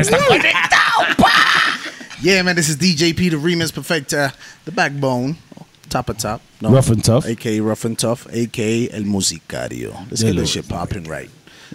está conectado, pa. Yeah, man, this is DJ P, the remix perfecta, the backbone, top of top. No, Rough and tough. AKA Rough and Tough, AKA El Musicario. Let's Yeah, get this shit popping right.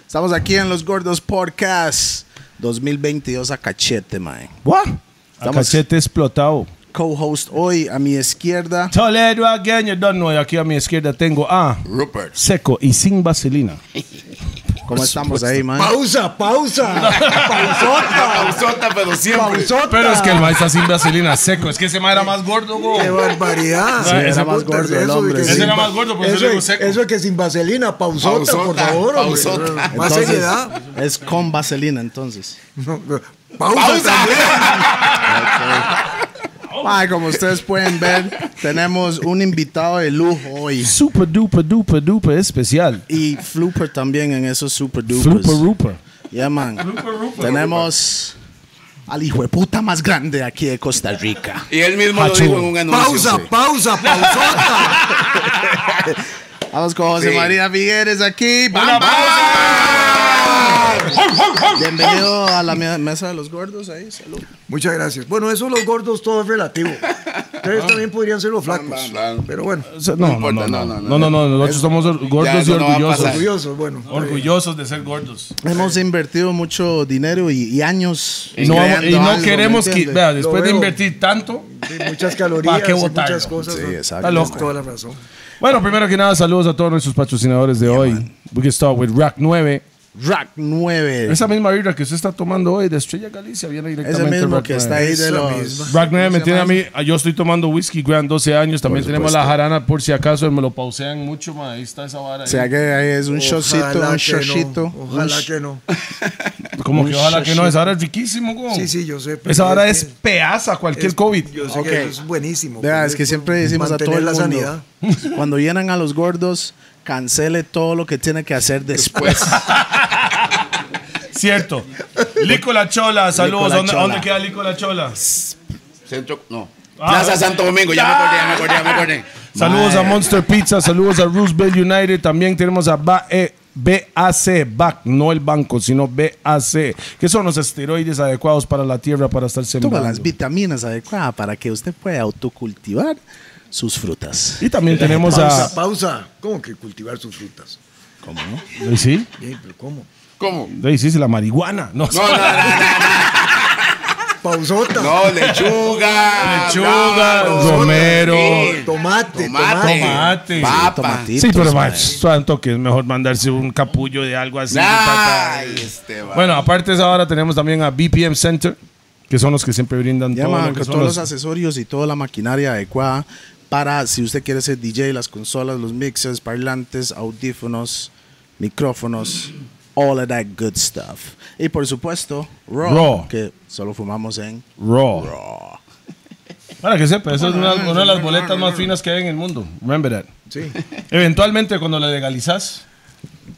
Estamos aquí en Los Gordos Podcast 2022 a cachete, man. What? A Estamos- cachete explotado. Co-host hoy a mi izquierda. Toledo again, you don't know. Aquí a mi izquierda tengo a Rupert. seco y sin vaselina. ¿Cómo estamos ahí, man? Pausa, pausa. Pausota. Pausota, pero siempre. Pausota. Pero es que el maestro está sin vaselina, seco. Es que ese ma era más gordo, go. Qué barbaridad. Sí, era más gordo el hombre, sí. Ese era más gordo, por eso eso le digo es- seco. Eso es que sin vaselina, pausota, por Pausota, favor. hombre. pausota. Más Entonces, seriedad. Es con vaselina, entonces. No, no. Pausa, Pausa. Ay, como ustedes pueden ver, tenemos un invitado de lujo hoy. Super duper duper duper especial. Y Flooper también en esos super dupers. Flooper Rooper. Yeah, man. Tenemos al hijo de puta más grande aquí de Costa Rica. Y él mismo Hachu. lo dijo en un anuncio. Pausa, sí. pausa, pausota. Vamos con José Sí. María Figueres aquí. ¡Bam, Una bam! Bienvenido a la mesa de los gordos. Ahí, salud. Muchas gracias. Bueno, eso los gordos todo es relativo. Ustedes también podrían ser los flacos. Pero bueno. No, no, no, no. No, no, no. Nosotros somos gordos y orgullosos. Orgullosos, bueno. Orgullosos de ser gordos. Hemos invertido mucho dinero y, años. y no queremos que. Vea, después de invertir tanto. muchas calorías, muchas cosas. Sí, exacto. Está loco. toda la razón. Bueno, primero que nada, saludos a todos nuestros patrocinadores de hoy. We can start with Rack 9. Rack 9. Esa misma birra que usted está tomando hoy de Estrella Galicia viene Ese directamente de mismo Rack que 9. está ahí de Esa los. misma. Rack 9 me ¿Cómo se tiene a mí, yo estoy tomando whisky Grand 12 años, también tenemos la jarana por si acaso me lo pausean mucho, ma, ahí está esa vara. O sea que ahí es un shotcito, un no, Ojalá que no. Como que ojalá que no, esa vara es riquísimo, go. Sí, sí, yo sé. pero Esa vara es es peaza cualquier es- COVID. Yo sé Ok. que eso es buenísimo. Es que siempre decimos a todo el la mundo, sanidad. cuando llenan a los gordos, cancele todo lo que tiene que hacer después. Cierto. Lico la Chola, saludos. ¿Dónde, Chola. dónde queda Lico la Chola? Centro, no. Ah, Plaza. Santo Domingo, ya me acordé, ya me acordé, ya me acordé. Saludos a. Monster Pizza, saludos a Roosevelt United. También tenemos a ba eh, BAC, BAC, no el banco, sino BAC, que son los esteroides adecuados para la tierra para estar Toma sembrando. las vitaminas adecuadas para que usted pueda autocultivar sus frutas. Y también tenemos Pausa, a. pausa. ¿Cómo que cultivar sus frutas? ¿Cómo no? ¿Eh, ¿Sí? Bien, pero ¿cómo? ¿Cómo? ¿Eh, sí, sí, la marihuana. No, No, no, no, Pausota. no, lechuga. Lechuga, romero. Tomate, Tomate. Tomate. Papa. Sí, pero más tanto que es mejor mandarse un capullo de algo así. Ay, este. Bueno, aparte de esa hora tenemos también a BPM Center, que son los que siempre brindan Ya, todo man, lo que con son todos los- los accesorios y toda la maquinaria adecuada para si usted quiere ser DJ, las consolas, los mixers, parlantes, audífonos, micrófonos, all of that good stuff. Y por supuesto, Raw, Raw. que solo fumamos en Raw. Raw. Para que sepa, esa es una, una de las boletas más finas que hay en el mundo. Remember that. Sí. Eventualmente, cuando la legalizas,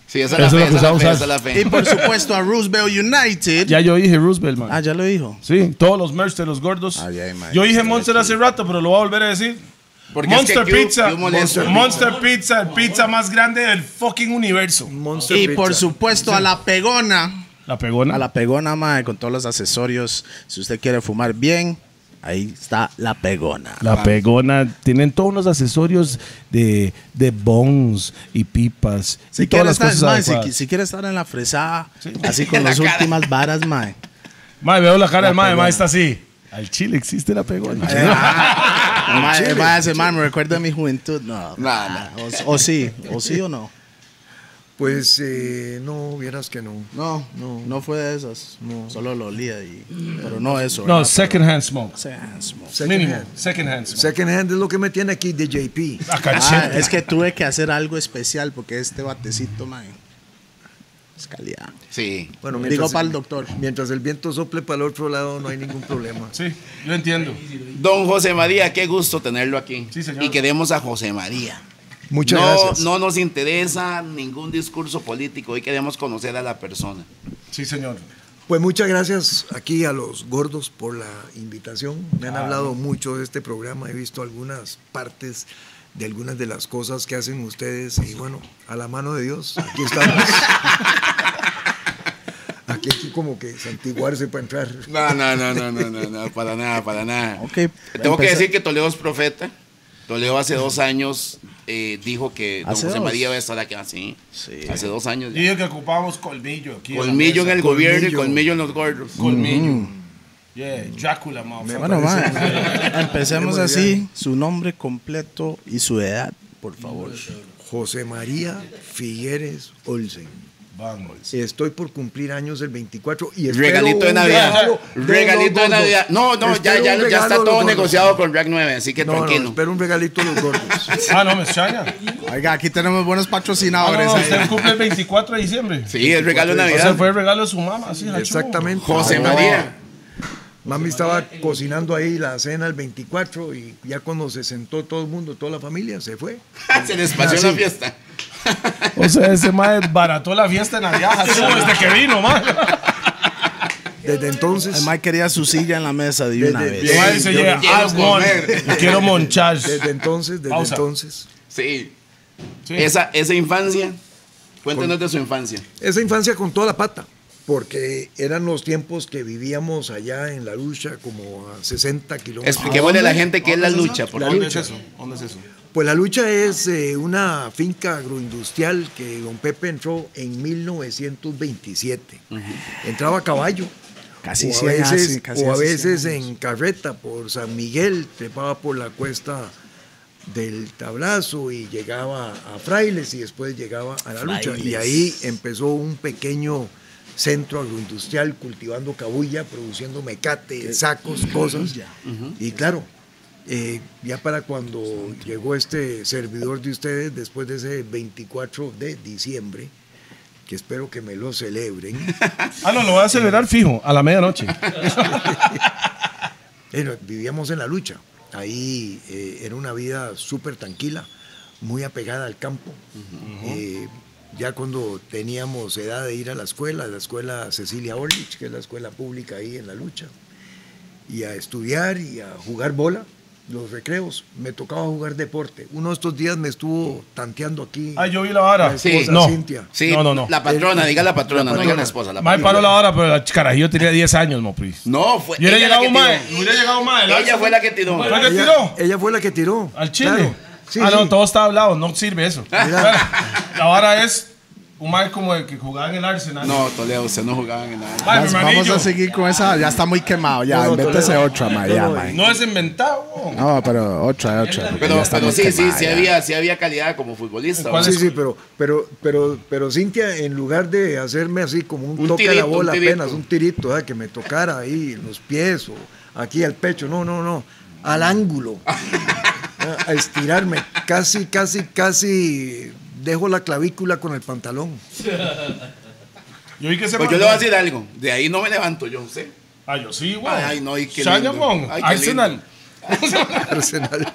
Sí, esa es la Eso es fe, esa es la fe, esa Y por supuesto a Roosevelt United. ya yo dije Roosevelt, man. Ah, ya lo dijo. Sí, todos los merch de los gordos. Ay, man. yo dije Monster hace rato, pero lo voy a volver a decir. Porque es Monster que Q- Pizza. Q molesta. Monster, Pizza, el pizza más grande del fucking universo. Monster Y Pizza. por supuesto a la pegona. La pegona. A la pegona, mae, con todos los accesorios. Si usted quiere fumar bien, ahí está la pegona. La pegona, tienen todos los accesorios de, de bongs y pipas. Si y quiere, todas las estar, cosas mae, si, adecuadas. si quiere estar en la fresada, así con las cara. últimas varas, mae. Mae, veo la cara La del mae, pegona. mae está así. Al chile existe la pegona. Ah, ese mae me recuerda a mi juventud. No, No, no. O, o sí, o sí o no. Pues eh, no, vieras que no. No, no, no fue de esas. Solo lo olía y. Pero no eso. No, ¿verdad? second hand smoke. Second smoke. Second Mínimo. hand. Second hand smoke. Second hand es lo que me tiene aquí de JP. A Ah, cachete. es que tuve que hacer algo especial porque este batecito, mae, es calidad. Sí. Bueno, Digo para el doctor. Mientras el viento sople para el otro lado, no hay ningún problema. Sí, yo entiendo. Don José María, qué gusto tenerlo aquí. Sí, señor. Y queremos a José María. Muchas no, gracias. no nos interesa ningún discurso político. Hoy queremos conocer a la persona. Sí, señor. Pues muchas gracias aquí a los gordos por la invitación. Me han hablado mucho de este programa, he visto algunas partes de algunas de las cosas que hacen ustedes y bueno, a la mano de Dios, aquí estamos. aquí Aquí hay que como que santiguarse para entrar. No, no, no, no, no, no, no, para nada, para nada. Ok, Tengo que decir que Toledo es profeta. Toledo hace dos años eh, dijo que don ¿Hace José dos? María va a estar aquí así. Sí. Hace dos años. Ya. digo que ocupamos colmillo aquí. Colmillo en el gobierno y Colmillo. colmillo en los gordos. Colmillo. Yeah, Drácula, motherfucker. Bueno, mae, empecemos así. Su nombre completo y su edad, por favor. José María Figueres Olsen. Vamos. Estoy por cumplir años el 24 y espero Regalito de Navidad. de Regalito de. Navidad. No, no, ya, Espero ya, ya está todo gordos. negociado con Rack 9, así que No, no, tranquilo. espero un regalito de los gordos. Ah, no, me extraña. Oiga, aquí tenemos buenos Ah, patrocinadores. no, ahí. usted cumple el 24 de diciembre. sí, el regalo de O sea, Navidad. fue el regalo de su mamá, hachu. Exactamente. José No. María. Mami estaba cocinando ahí la cena el 24 y ya cuando se sentó todo el mundo, toda la familia, se fue. Se les pasó la fiesta. O sea, ese mae barató la fiesta en Navidad, desde que vino, man. Desde entonces, El Mike quería su silla en la mesa de una Desde- vez. El mae dice, yo yeah, quiero comer. quiero monchar. desde entonces, desde Pausa. entonces. Sí. Sí. Esa, esa infancia. Cuéntenos de su infancia. Esa infancia con toda la pata, porque eran los tiempos que vivíamos allá en la lucha, como a 60 kilómetros. Expliquémosle a la gente qué es la ¿Dónde lucha, por. ¿Dónde es eso? ¿Dónde es eso? Pues la lucha es eh, una finca agroindustrial que don Pepe entró en 1927. Entraba a caballo. Casi o a 100 veces, hace- casi o a hace 100 veces en carreta por San Miguel, trepaba por la cuesta del tablazo y llegaba a Frailes y después llegaba a la lucha. Y ahí empezó un pequeño centro agroindustrial cultivando cabulla, produciendo mecate, sacos, cosas. Y claro, eh, ya para cuando llegó este servidor de ustedes, después de ese 24 de diciembre, que espero que me lo celebren, Ah, no, lo voy a celebrar fijo, a la medianoche. eh, vivíamos en la lucha. Ahí eh, era una vida súper tranquila, muy apegada al campo. Eh, ya cuando teníamos edad de ir a la escuela, la escuela Cecilia Orlich, que es la escuela pública ahí en la lucha, y a estudiar y a jugar bola, los recreos, me tocaba jugar deporte. Uno de estos días me estuvo tanteando aquí. Ah, yo vi la vara. la Sí. No. Cintia. Sí, No, no, no. La patrona, diga la patrona, La no diga patrona. la esposa. La Mae patrona. paró la hora, pero la carajillo tenía 10 años, mo, please. No, fue. Yo la llegado mae, tiró. hubiera llegado mae. Ella fue la que tiró. ¿Fue la que Ella, tiró? ella fue la que tiró. Al chile. Claro. Sí, ah, no, sí. todo está hablado, no sirve eso. Vara es un mae como el que jugaba en el Arsenal. No, Toledo, usted no jugaba en. Mae, mi Vamos, a seguir con esa. Ya está muy quemado. Ya, No, no, invéntese otra, ma. No, Ya, no, ma. No es inventado. No, pero otra, otra. Pero, pero sí, sí, quemada, sí ya. había, sí había calidad como futbolista. ¿Cuál ¿va? Sí, sí, pero, pero, pero, pero Cintia, en lugar de hacerme así como un, Un toque a tirito, la bola un apenas, un tirito, ¿verdad? que me tocara ahí en los pies o aquí al pecho, no, no, no, al ángulo. a estirarme, casi, casi, casi dejo la clavícula con el pantalón. Yo vi que se Pues yo le voy a decir algo. De ahí no me levanto yo, ¿sí? Ah, yo sí, weón. Ay, no, y qué Chaño, lindo. weón. Ay, qué Arsenal. Arsenal.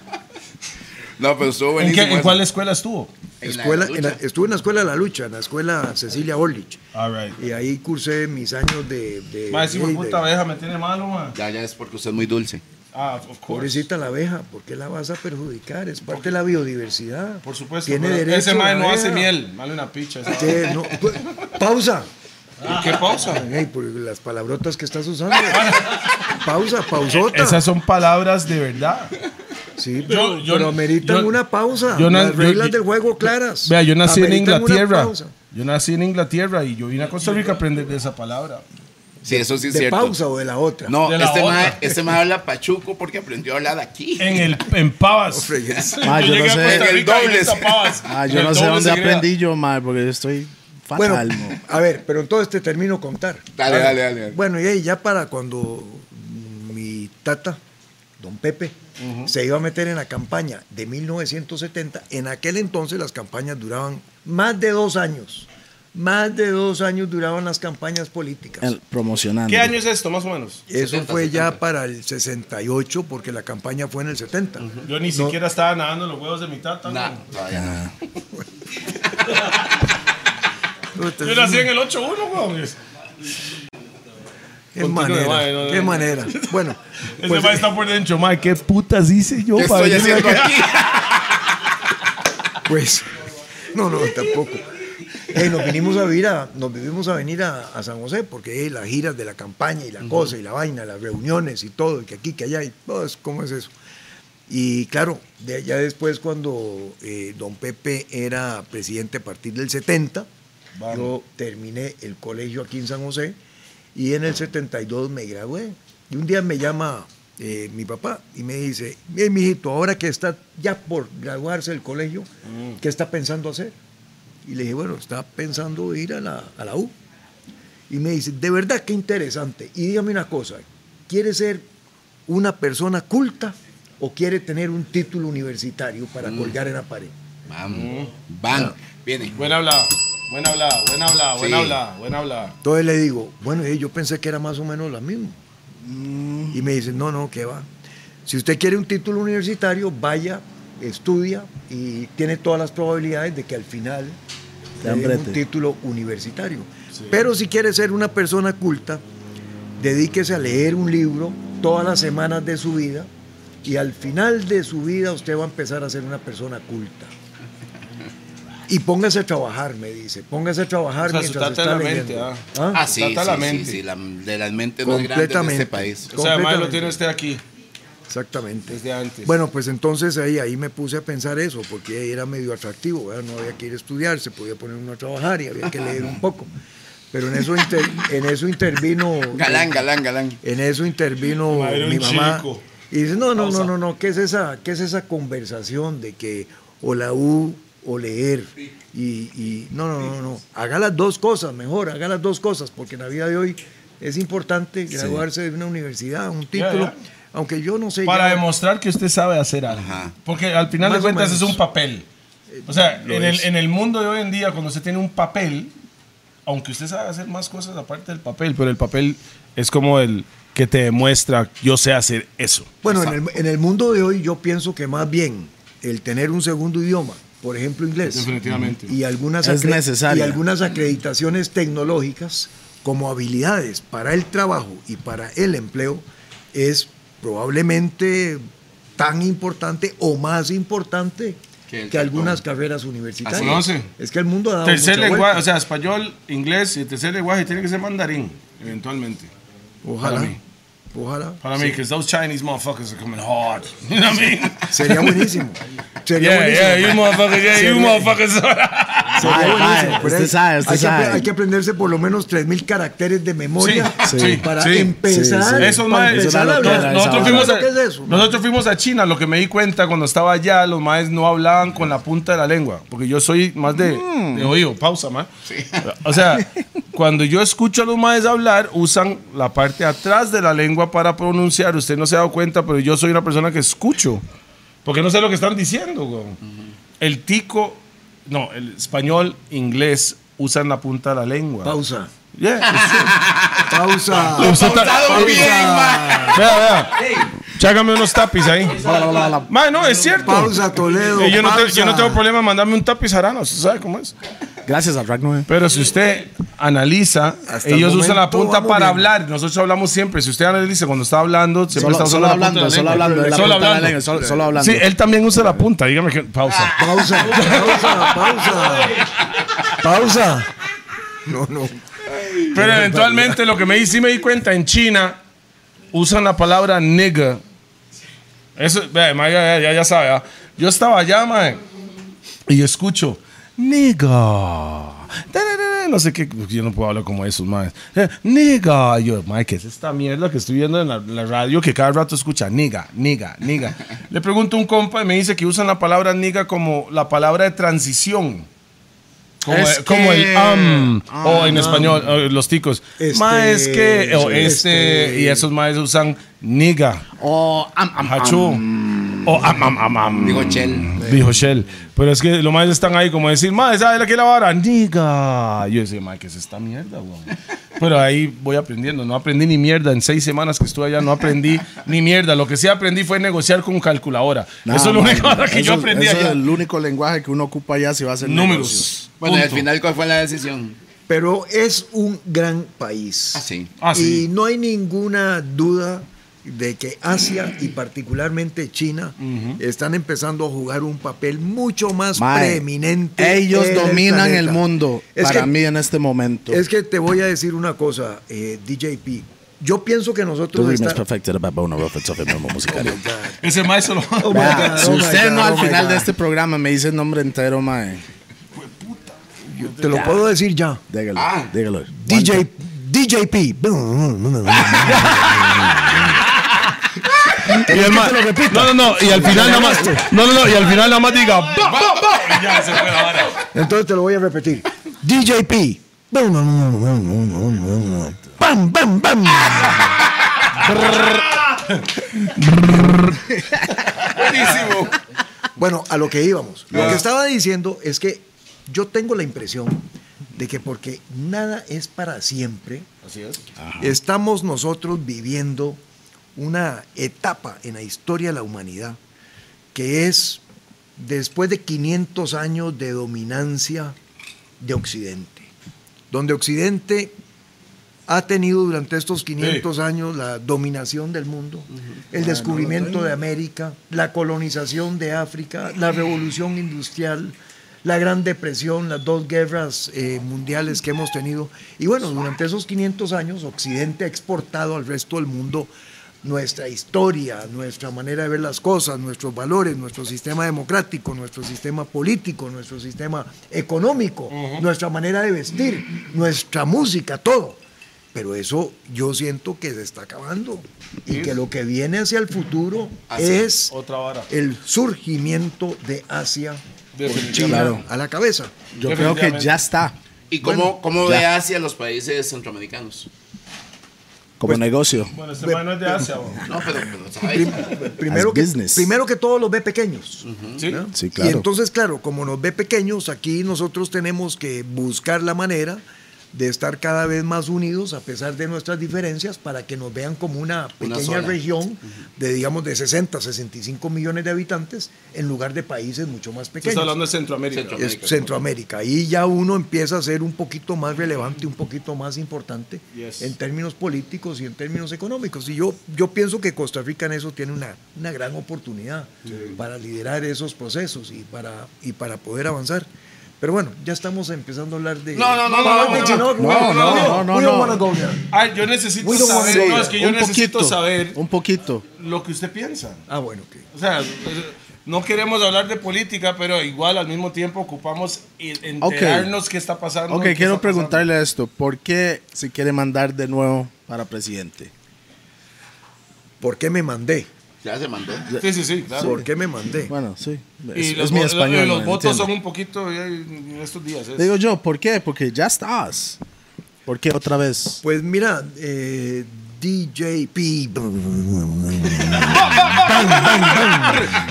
No, pero estuvo ¿En, buenísimo. qué- en cuál escuela estuvo? En la Escuela, en la- estuve en la escuela de la lucha, en la escuela Cecilia Orlich. All right. Y ahí cursé mis años de... de, si de- puta me tiene malo, man. Ya, ya es porque usted es muy dulce. Ah, of course. Pobrecita la abeja, ¿por qué la vas a perjudicar? Es parte de la biodiversidad. Por supuesto. Tiene derecho Ese mae no hace miel. Vale una picha. ¿Qué? No, pu- pausa. ¿Qué pausa? Por las palabrotas que estás usando. pausa, pausota. Esas son palabras de verdad. Sí, pero, Yo- yo- pero ameritan yo- una pausa. las reglas yo- del juego claras. Vea, yo nací en Inglaterra. Yo nací en Inglaterra y yo vine a Costa Rica a aprender de esa palabra. Sí, eso sí es ¿De cierto. pausa o de la otra? No, De la este otra. mae, este habla pachuco porque aprendió a hablar aquí. En el en Pavas. Ah, yo no sé. El doble. yo el no dónde aprendí yo, ma, porque yo estoy Bueno, fatal. mo. a ver, pero entonces te termino contar. Dale, dale, dale. dale. Bueno, y ahí ya para cuando mi tata, don Pepe, se iba a meter en la campaña de 1970, en aquel entonces las campañas duraban más de dos años. Más de dos años duraban las campañas políticas. El- promocionando. ¿Qué año es esto, más o menos? Eso 70, fue ya 70. para el 68, porque la campaña fue en el 70. Yo ni No. siquiera estaba nadando en los huevos de mi tata. Nah, ¿no? todavía no. Yo nací en el 8-1, weón. Qué manera, mae, no, no, qué manera. Bueno, Ese pues, mae está por dentro, mae. ¿Qué putas hice yo ¿Qué para estoy haciendo aquí? pues, no, no, tampoco. Eh, nos vinimos a vivir a, nos vivimos a venir a, a San José porque eh, las giras de la campaña y la cosa y la vaina, las reuniones y todo, y que aquí, que allá, y todo es- ¿cómo es eso? Y claro, de- ya después cuando eh, don Pepe era presidente a partir del 70, yo terminé el colegio aquí en San José y en el 72 me gradué. Y un día me llama eh, mi papá y me dice, bien, mijito, ahora que está ya por graduarse del colegio, ¿qué está pensando hacer? Y le dije, bueno, está pensando ir a la, a la U. Y me dice, de verdad qué interesante. Y dígame una cosa, ¿quiere ser una persona culta o quiere tener un título universitario para colgar en la pared? Vamos. Van. Viene. Buen hablado, buen hablado, buen hablado, buen Sí. hablado, buen hablado. Entonces le digo, bueno, eh, yo pensé que era más o menos lo mismo. Y me dice, no, no, ¿qué va? Si usted quiere un título universitario, vaya, estudia y tiene todas las probabilidades de que al final le den un título universitario. Pero si quiere ser una persona culta, dedíquese a leer un libro todas las semanas de su vida y al final de su vida usted va a empezar a ser una persona culta. Y póngase a trabajar, me dice. Póngase a trabajar O sea, mientras está la mente, ah. ¿Ah? Ah, sí, Trata sí, la sí, mente. sí, la- de las mentes más grandes de Completamente. este país. O sea, además lo tiene usted aquí. Exactamente. Desde antes. Bueno, pues entonces ahí, ahí me puse a pensar eso, porque era medio atractivo, ¿verdad? no había que ir a estudiar, se podía poner uno a trabajar y había que leer un poco. Pero en eso, inter- en eso intervino... Galán, galán, galán. En eso intervino mi mamá. chico. Y dice, no, no, no, no, no, ¿qué es, esa, ¿qué es esa conversación de que o la U o leer? Y, y no, no, no, no, haga las dos cosas, mejor, haga las dos cosas, porque en la vida de hoy es importante graduarse de una universidad, un título, ya. Aunque yo no sé... Para ya- demostrar que usted sabe hacer algo. Ajá. Porque al final Más de cuentas es un papel. O sea, en el, en el mundo de hoy en día, cuando usted tiene un papel, aunque usted sabe hacer más cosas aparte del papel, pero el papel es como el que te demuestra, yo sé hacer eso. Bueno, en el, en el mundo de hoy yo pienso que más bien el tener un segundo idioma, por ejemplo inglés, Definitivamente. y algunas, Es necesaria. y algunas acreditaciones tecnológicas como habilidades para el trabajo y para el empleo es probablemente tan importante o más importante Que que, algunas carreras universitarias. Así. Es que el mundo ha dado Tercer mucha lenguaje, vuelta. o sea, español, inglés y el tercer lenguaje tiene que ser mandarín, eventualmente. ojalá, para mí. ojalá. Para mí, because those Chinese motherfuckers are coming hard. You know what I mean? Sería buenísimo. Sería Yeah, buenísimo. yeah, you motherfuckers, yeah, you motherfuckers. Usted hay- sabe, que, hay aprenderse por lo menos 3.000 caracteres de memoria Sí, para sí. empezar. Eso nosotros, fuimos ¿Sabes a, China, lo que me di cuenta cuando estaba allá, los maes no hablaban con la punta de la lengua, porque yo soy más de, de oído, pausa, ma. O sea, cuando yo escucho a los maes hablar, usan la parte de atrás de la lengua para pronunciar. Usted no se ha dado cuenta, pero yo soy una persona que escucho, porque no sé lo que están diciendo. El tico, no, el español, inglés, usan la punta de la lengua. Pausa. Yeah. Pausa. Está- Pausado bien. Vea, vea. Chágame unos tapis ahí. Ma, no, es cierto. Pausa, Toledo. Eh, yo, no pausa. tengo problema mandarme un tapiz arano, ¿usted sabe cómo es? Gracias a Rack 9. Pero si usted analiza, Hasta el ellos usan la punta para bien. hablar. Nosotros hablamos siempre. Si usted analiza cuando está hablando, siempre Solo, está solo la hablando, solo la hablando. la Solo hablando. lengua, Solo, solo hablando. Sí, él también usa la punta. Dígame que pausa. Pausa, pausa, pausa. Pausa. No, no. Pero eventualmente lo que me di, sí me di cuenta, en China usan la palabra nigga. Eso, ya, ya, ya sabe. ¿ah? Yo estaba allá, mae, y escucho, nigga. No sé qué, yo no puedo hablar como esos, mae. Eh, Nigga. Yo, mae, ¿qué es esta mierda que estoy viendo en la, la radio que cada rato escucha? Nigga, nigga, nigga. Le pregunto a un compa y me dice que usan la palabra nigga como la palabra de transición. Como, Es como el am, Ah, o en no. español, o los ticos. Este, es que, o este, este. y esos maes usan nigga, O am, am, hachú, o am, am, am, am. Digo, Chel. Dijo Shell. Pero es que los maes están ahí como decir, ma, ¿sabes la que la vara? Nigga. Yo decía, ma, ¿qué es esta mierda, weón? Pero ahí voy aprendiendo. No aprendí ni mierda. En seis semanas que estuve allá no aprendí ni mierda. Lo que sí aprendí fue negociar con calculadora. Nada, eso es lo único que yo aprendí eso allá. es el único lenguaje que uno ocupa allá si va a hacer. Números. Bueno, al final, ¿cuál fue la decisión? Pero es un gran país. Ah, sí. Ah, sí. Y no hay ninguna duda de que Asia y particularmente China están empezando a jugar un papel mucho más preeminente. Ellos en el dominan el, planeta. mundo Es para que- mí en este momento. Es que te voy a decir una cosa, eh, DJP. Yo pienso que nosotros remix está- perfecto de Babona Rough Tough Memo musical. Ese maestro lo. Oh si oh my usted God, no al oh final de este programa me dice el nombre entero, mae, Yo te lo puedo decir ya. dígalo, Ah. dígalo. DJ, DJP. Y el ma- no, no, no. Y al final nada más. No, no, no. Y al final nada más diga. Y ya se fue la vara. Entonces te lo voy a repetir. DJP. Bam, bam, bam. Buenísimo. Bueno, a lo que íbamos. Lo que estaba diciendo es que yo tengo la impresión de que porque nada es para siempre, Así es. estamos nosotros viviendo una etapa en la historia de la humanidad que es después de 500 años de dominancia de Occidente, donde Occidente ha tenido durante estos 500 años la dominación del mundo, el descubrimiento de América, la colonización de África, la revolución industrial, la Gran Depresión, las dos guerras eh, mundiales que hemos tenido. Y bueno, durante esos 500 años Occidente ha exportado al resto del mundo nuestra historia, nuestra manera de ver las cosas, nuestros valores, nuestro sistema democrático, nuestro sistema político, nuestro sistema económico, nuestra manera de vestir, nuestra música, todo. Pero eso yo siento que se está acabando y que lo que viene hacia el futuro Asia, es otra vara. el surgimiento de Asia con. China a la cabeza. Yo creo que ya está ¿Y cómo, Bueno, cómo ve hacia los países centroamericanos? Como negocio. Bueno, este es de Asia. No, pero, primero, que, business. primero que todo los ve pequeños. Sí. ¿no? Sí, claro. Y entonces, claro, como nos ve pequeños, aquí nosotros tenemos que buscar la manera de estar cada vez más unidos a pesar de nuestras diferencias para que nos vean como una Una pequeña sola. región de digamos de 60, 65 millones de habitantes en lugar de países mucho más pequeños. está hablando de Centroamérica. Centro- Es América. Centroamérica. Ahí ya uno empieza a ser un poquito más relevante, un poquito más importante Yes. en términos políticos y en términos económicos. Y yo, yo pienso que Costa Rica en eso tiene una, una gran oportunidad para liderar esos procesos y para, y para poder avanzar. Pero bueno, ya estamos empezando a hablar de... No, no, no, no, no, no, no, no, no. Ay, yo necesito saber. No, es que yo un necesito poquito, saber un poquito. lo que usted piensa. Ah, bueno, ok. O sea, no queremos hablar de política, pero igual al mismo tiempo ocupamos enterarnos qué está pasando. Ok, quiero está pasando. preguntarle esto. ¿Por qué se quiere mandar de nuevo para presidente? ¿Por qué me mandé? Ya se mandó. Sí, sí, sí, claro. ¿Por qué me mandé? Bueno, sí. Y Es, los, es mi español. y los ¿me votos son un poquito en estos días. es- Digo yo, ¿por qué? Porque ya estás. ¿Por qué otra vez? Pues mira, eh, DJP.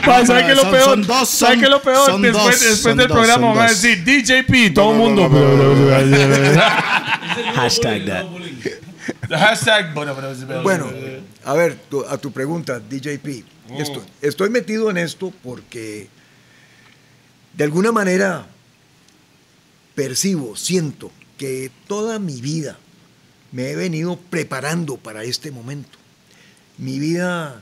Pa, ¿Sabe qué es lo peor? son dos, ¿Sabe son- qué es lo peor? después del dos, programa van a decir DJP, todo el mundo. Hashtag that. Hashtag. Bueno, a ver, tu- a tu pregunta, DJP. Esto- estoy metido en esto porque de alguna manera percibo, siento que toda mi vida me he venido preparando para este momento. Mi vida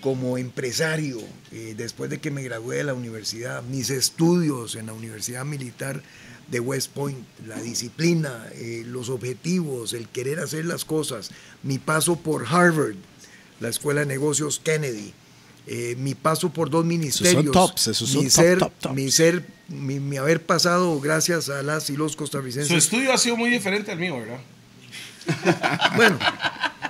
como empresario, eh, después de que me gradué de la universidad, mis estudios en la Universidad Militar de West Point, la disciplina, eh, los objetivos, el querer hacer las cosas, mi paso por Harvard, la Escuela de Negocios Kennedy, eh, mi paso por dos ministerios, tops, esos son mi top, ser, top, tops. mi ser, mi, mi haber pasado gracias a las y los Su costarricenses. estudio ha sido muy diferente al mío, ¿verdad? Bueno,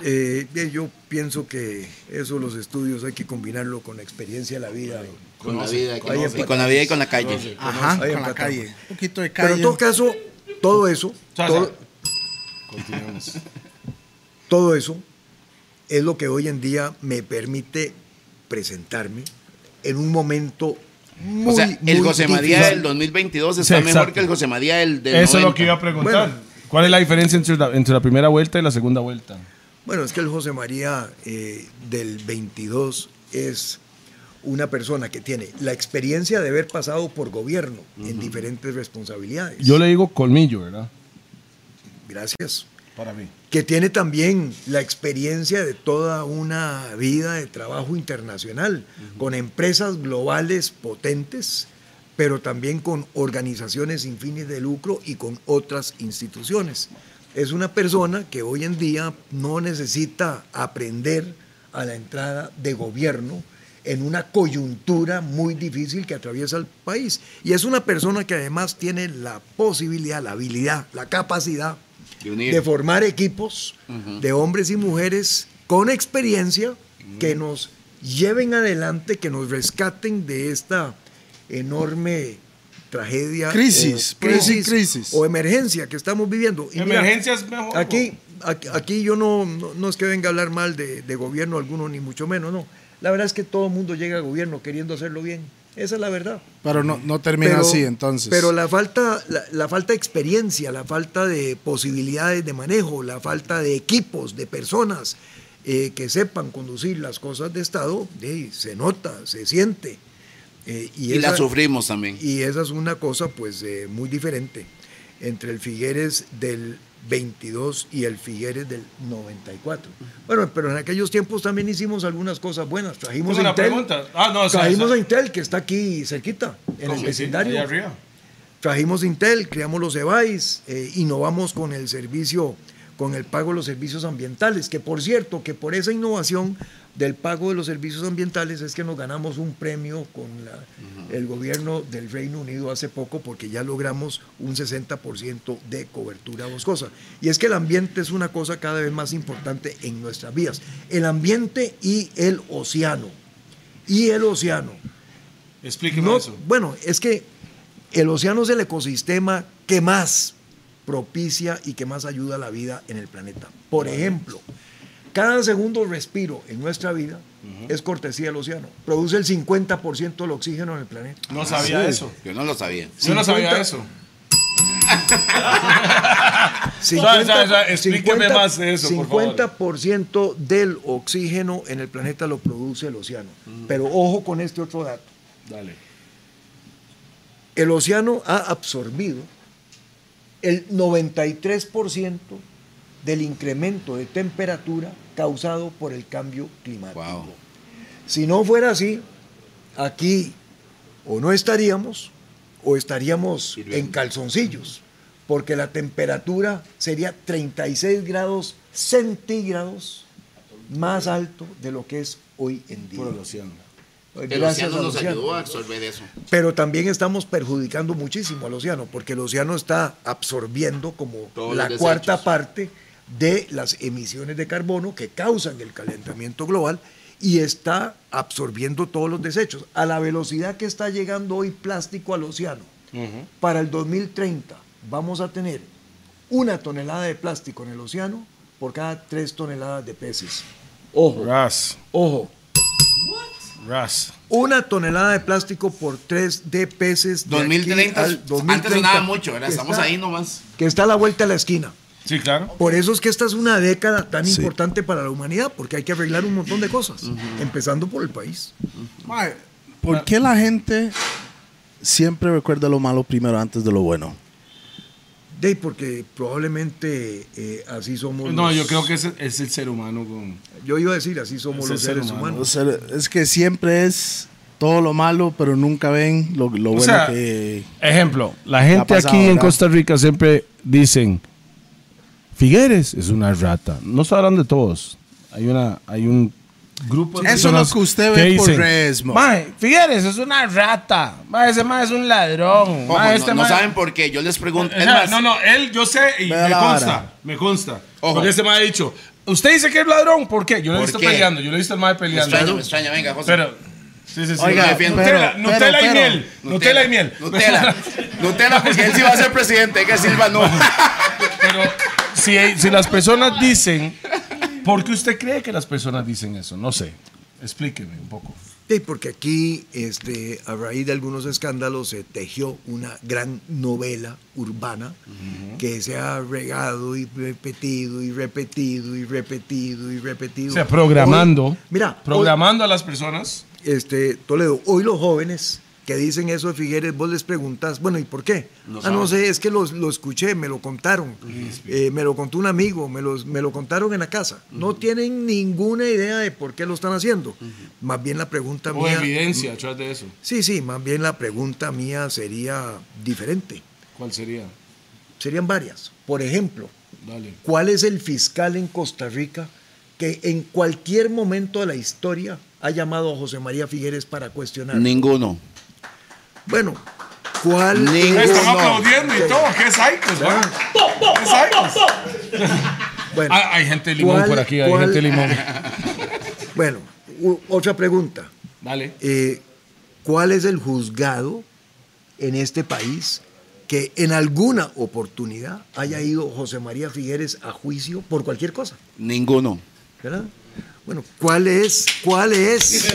eh, bien, yo pienso que eso, los estudios, hay que combinarlo con la experiencia de la vida. Con la vida. y con- Ahí y con la vida y con la calle. Ajá, con la calle. Un poquito de Pero calle. en todo caso, todo eso, todo. Continuamos. todo eso es lo que hoy en día me permite presentarme en un momento muy, o sea, el muy José María difícil. del 2022 está Sí, mejor exacto. que el José María del, del Eso es lo 90. que iba a preguntar. Bueno. ¿Cuál es la diferencia entre la, entre la primera vuelta y la segunda vuelta? Bueno, es que el José María eh, del 22 es una persona que tiene la experiencia de haber pasado por gobierno en diferentes responsabilidades. Yo le digo colmillo, ¿verdad? Gracias. Para mí. que tiene también la experiencia de toda una vida de trabajo internacional, con empresas globales potentes, pero también con organizaciones sin fines de lucro y con otras instituciones. Es una persona que hoy en día no necesita aprender a la entrada de gobierno en una coyuntura muy difícil que atraviesa el país. Y es una persona que además tiene la posibilidad, la habilidad, la capacidad De formar equipos de hombres y mujeres con experiencia que nos lleven adelante, que nos rescaten de esta enorme tragedia, Crisis, o puede decir crisis. o emergencia que estamos viviendo. Y mira, Emergencia es mejor. Aquí, aquí, aquí yo no, no, no es que venga a hablar mal de, de gobierno alguno, ni mucho menos, no. La verdad es que todo el mundo llega a gobierno queriendo hacerlo bien. Esa es la verdad. Pero no, no termina Pero- así, entonces. Pero la falta, la, la falta de experiencia, la falta de posibilidades de manejo, la falta de equipos, de personas eh, que sepan conducir las cosas de Estado, eh, se nota, se siente. Eh, Y la esa- sufrimos también. y esa es una cosa pues eh, muy diferente entre el Figueres del 22 y el Figueres del 94. Bueno, pero en aquellos tiempos también hicimos algunas cosas buenas. Trajimos a Intel. Ah, no, trajimos a Intel, que está aquí cerquita, en el vecindario. allá arriba. Trajimos Intel, creamos los EVAIS, eh, innovamos con el servicio, con el pago de los servicios ambientales, que por cierto, que por esa innovación del pago de los servicios ambientales es que nos ganamos un premio con la- el gobierno del Reino Unido hace poco porque ya logramos un 60% de cobertura boscosa. Y es que el ambiente es una cosa cada vez más importante en nuestras vidas. El ambiente y el océano. Y el océano. Explíqueme No, eso. bueno, es que el océano es el ecosistema que más propicia y que más ayuda a la vida en el planeta. Por ejemplo, cada segundo respiro en nuestra vida es cortesía del océano. Produce el 50% del oxígeno en el planeta. No sabía eso. Yo no lo sabía. Yo no sabía 50. eso. 50, Suave, suave, explíqueme más de eso, por favor. 50% del oxígeno en el planeta lo produce el océano. Pero ojo con este otro dato. Dale. el océano ha absorbido el 93% del incremento de temperatura causado por el cambio climático. Wow. Si no fuera así, aquí o no estaríamos o estaríamos en calzoncillos, porque la temperatura sería 36 grados centígrados más alto de lo que es hoy en día. Por el océano. El Gracias océano al nos océano. ayudó a absorber eso. Pero también estamos perjudicando muchísimo al océano, porque el océano está absorbiendo como Todos la cuarta parte de las emisiones de carbono que causan el calentamiento global y está absorbiendo todos los desechos. A la velocidad que está llegando hoy plástico al océano, para el 2030 vamos a tener una tonelada de plástico en el océano por cada tres toneladas de peces. Ojo, Ras. ojo. Ras. Una tonelada de plástico por 3 de peces. de aquí 2030, al antes 2030, sonaba mucho, Estamos está- ahí nomás. Que está a la vuelta de la esquina. Sí, claro. Por eso es que esta es una década tan Sí. importante para la humanidad, porque hay que arreglar un montón de cosas, empezando por el país. ¿Por qué la gente siempre recuerda lo malo primero antes de lo bueno? De, porque probablemente eh, así somos. No, los- yo creo que es, es el ser humano con... Yo iba a decir, así somos Es los ser seres. O humanos. sea, es que siempre es todo lo malo, pero nunca ven lo, lo bueno sea, que... Ejemplo, la gente pasado, aquí en. Costa Rica siempre dicen, Figueres es una rata. No se hablan de todos. Hay, una, hay un grupo de Eso es lo que usted ve por dicen, redes, mo. "Mae, Figueres es una rata. Mae, ese mae es un ladrón. Ojo, Mae, no, este no mae-". saben por qué. Yo les pregunto. Es más, no, no, él, yo sé y me la consta, me consta. Ojo. Porque ese mae ha dicho, usted dice que es ladrón, ¿por qué? Yo lo he ¿Por visto qué? peleando, yo lo he visto al mae Me peleando. extraña, me extraña. Venga, José. Pero, sí, sí, sí. Oiga, me defiendo. pero- Nutella, pero- Nutella y pero- miel. Nutella y miel. Nutella. Nutella, porque él sí va a ser presidente. Que Silva no. Pero si, si las personas dicen, ¿por qué usted cree que las personas dicen eso? No sé. Explíqueme un poco. Sí, porque aquí, este, a raíz de algunos escándalos, se tejió una gran novela urbana que se ha regado y repetido y repetido y repetido y repetido. O sea, programando. Hoy- mira, hoy- Programando a las personas. este, Toledo, hoy los jóvenes que dicen eso de Figueres, vos les preguntas, bueno, ¿y por qué? No ah, no sé, es que los- lo escuché, me lo contaron, eh, me lo contó un amigo, me, los- me lo contaron en la casa. No tienen ninguna idea de por qué lo están haciendo. Más bien la pregunta O mía... evidencia atrás de eso. Sí, sí, más bien la pregunta mía sería diferente. ¿Cuál sería? Serían varias. Por ejemplo, Dale. ¿cuál es el fiscal en Costa Rica que en cualquier momento de la historia ha llamado a José María Figueres para cuestionar? Ninguno. Bueno, ¿cuál Ninguno. Están no. aplaudiendo y todo. ¿Qué psychos, ¿verdad? ¿Qué psychos? Bueno, Ah, hay gente limón ¿Cuál- por aquí, hay cuál- gente limón. bueno, u- otra pregunta. Dale. Eh, ¿Cuál es el juzgado en este país que en alguna oportunidad haya ido José María Figueres a juicio por cualquier cosa? Ninguno. ¿verdad? Bueno, ¿cuál es? ¿Cuál es?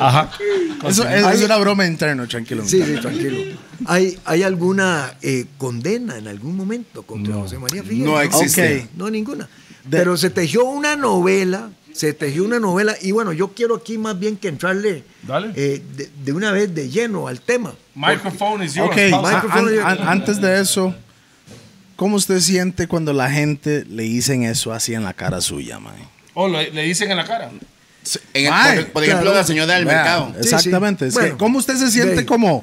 Ajá. Eso es, es una broma interna, tranquilo. Sí, sí, tranquilo. ¿Hay, hay alguna eh, condena en algún momento contra José María Figueres? No existe. No, ninguna. De- Pero se tejió una novela, se tejió una novela, y bueno, yo quiero aquí más bien que entrarle Dale. eh, de, de una vez de lleno al tema. Microphone is yours. Ok, Pausa. a- an- Microphone- an- antes de eso, ¿cómo usted siente cuando la gente le dicen eso así en la cara suya, man? Oh, le, le dicen en la cara. En el- Ay, por, por ejemplo, claro. la señora del Vea, mercado. Sí, Exactamente. sí. Es que, Bueno, ¿Cómo usted se siente como...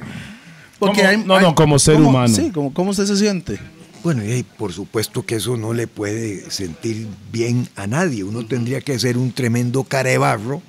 Como- no, no, como ser ¿cómo- humano. Sí, como, ¿cómo usted se siente? Bueno, y por supuesto que eso no le puede sentir bien a nadie. Uno tendría que ser un tremendo carebarro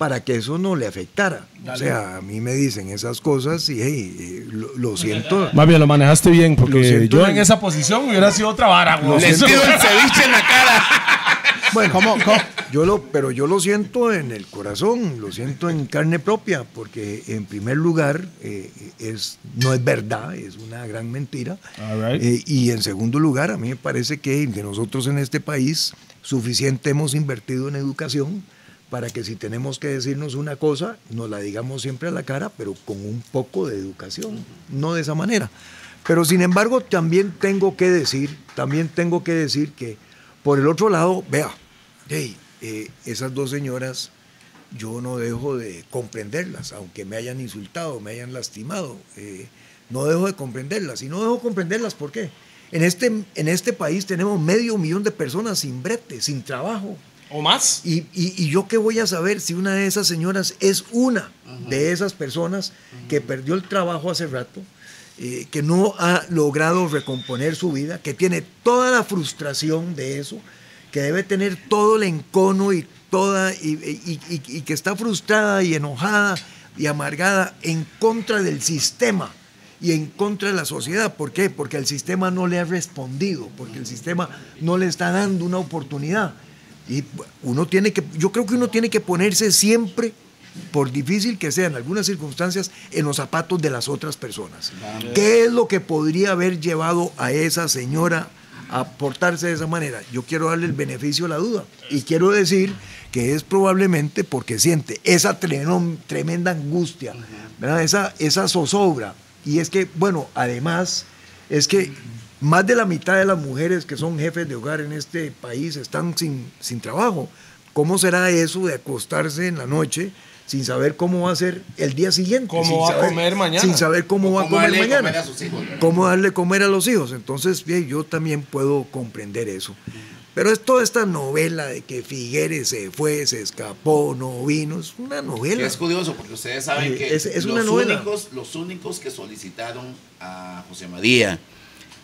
para que eso no le afectara. O sea, a mí me dicen esas cosas y hey, eh, lo, lo siento. Más bien, lo manejaste bien, porque yo en- en esa posición hubiera sido otra vara. pido el ceviche en la cara. Bueno, ¿Cómo- cómo? Yo lo, pero yo lo siento en el corazón, lo siento en carne propia, porque en primer lugar eh, es, no es verdad, es una gran mentira. Right. Eh, y en segundo lugar, a mí me parece que, que nosotros en este país suficiente hemos invertido en educación para que si tenemos que decirnos una cosa, nos la digamos siempre a la cara, pero con un poco de educación, no de esa manera. Pero sin embargo, también tengo que decir, también tengo que decir que por el otro lado, vea, hey, eh, esas dos señoras, yo no dejo de comprenderlas, aunque me hayan insultado, me hayan lastimado, eh, no dejo de comprenderlas. Y no dejo de comprenderlas, ¿por qué? En este, en este país tenemos medio millón de personas sin brete, sin trabajo. ¿O más? Y, y- y yo qué voy a saber si una de esas señoras es una de esas personas que perdió el trabajo hace rato, eh, que no ha logrado recomponer su vida, que tiene toda la frustración de eso, que debe tener todo el encono y toda y, y- y- y que está frustrada y enojada y amargada en contra del sistema y en contra de la sociedad. ¿Por qué? Porque el sistema no le ha respondido, porque el sistema no le está dando una oportunidad. Y uno tiene que, yo creo que uno tiene que ponerse siempre, por difícil que sea en algunas circunstancias, en los zapatos de las otras personas. ¿Qué es lo que podría haber llevado a esa señora a portarse de esa manera? Yo quiero darle el beneficio de la duda y quiero decir que es probablemente porque siente esa tremenda angustia, ¿verdad? Esa, esa zozobra. Y es que, bueno, además, es que más de la mitad de las mujeres que son jefes de hogar en este país están sin, sin trabajo. ¿Cómo será eso de acostarse en la noche sin saber cómo va a ser el día siguiente? ¿Cómo sin va a comer mañana? Sin saber cómo va a ¿Cómo comer darle mañana. comer a sus hijos? ¿Cómo darle comer a los hijos? Entonces, bien, yo también puedo comprender eso. Pero es toda esta novela de que Figueres se fue, se escapó, no vino, es una novela. es curioso porque ustedes saben Eh, que es- es los, una únicos, los únicos que solicitaron a José María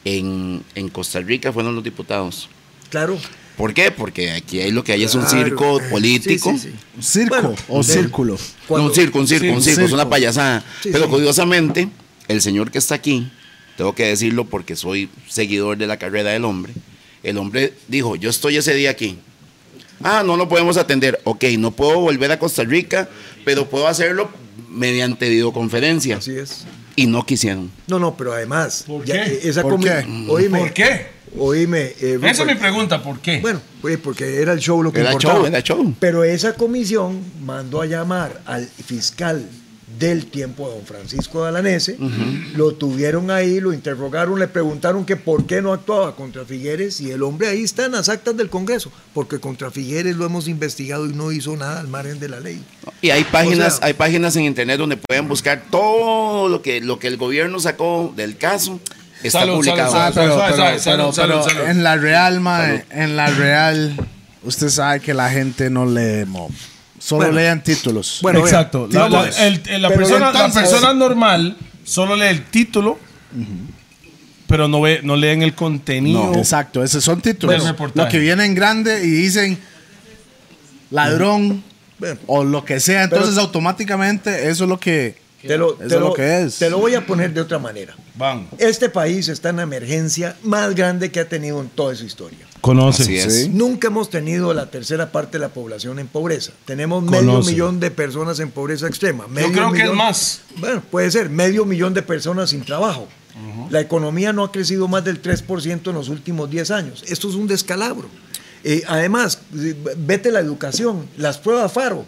en, en Costa Rica fueron los diputados. Claro. ¿Por qué? Porque aquí hay lo que hay es un circo Sí, político. sí, sí. ¿Un circo Bueno, o de- círculo? No, un circo, un circo, Sí, un un circo, es una payasada. Sí, Pero sí. curiosamente, el señor que está aquí, tengo que decirlo porque soy seguidor de la carrera del hombre, el hombre dijo, yo estoy ese día aquí. Ah, no lo podemos atender. Ok, no puedo volver a Costa Rica, pero puedo hacerlo mediante videoconferencia. Así es. Y no quisieron. No, no, pero además. ¿Por ya, qué? Esa ¿Por qué? Oíme, ¿Por qué? Oíme. eh, Esa es mi pregunta, ¿por qué? Bueno, pues porque era el show lo que Era importaba. show, era show. Pero esa comisión mandó a llamar al fiscal del tiempo de don Francisco Dalanese. Lo tuvieron ahí, lo interrogaron, le preguntaron que por qué no actuaba contra Figueres y el hombre ahí está en las actas del Congreso, porque contra Figueres lo hemos investigado y no hizo nada al margen de la ley. Y hay páginas, O sea- hay páginas en internet donde pueden buscar todo lo que, lo que el gobierno sacó del caso. Está Salud, publicado. salud, Ah, salud. pero, pero- suave, pero- salud, salud, pero salud. en la real, mae, en la real, usted sabe que la gente no lee, mo. Solo Bueno. lean títulos. Bueno, Exacto. La, la- digamos, el- el- la pero persona, la entonces- persona normal solo lee el título, pero no ve, no leen el contenido. No, exacto, esos son títulos. Del reportaje. Lo que viene en grande y dicen ladrón o lo que sea, entonces automáticamente eso es lo que Te lo, Eso te es lo lo- que es. te lo voy a poner de otra manera. Van. Este país está en la emergencia más grande que ha tenido en toda su historia. Conoce. Así es. Sí. Nunca hemos tenido la tercera parte de la población en pobreza. Tenemos medio Conoce. millón de personas en pobreza extrema. Yo creo que es más. Bueno, puede ser, medio millón de personas sin trabajo. La economía no ha crecido más del 3% en los últimos 10 años. Esto es un descalabro. Eh, además, eh, vete la educación, las pruebas FARO.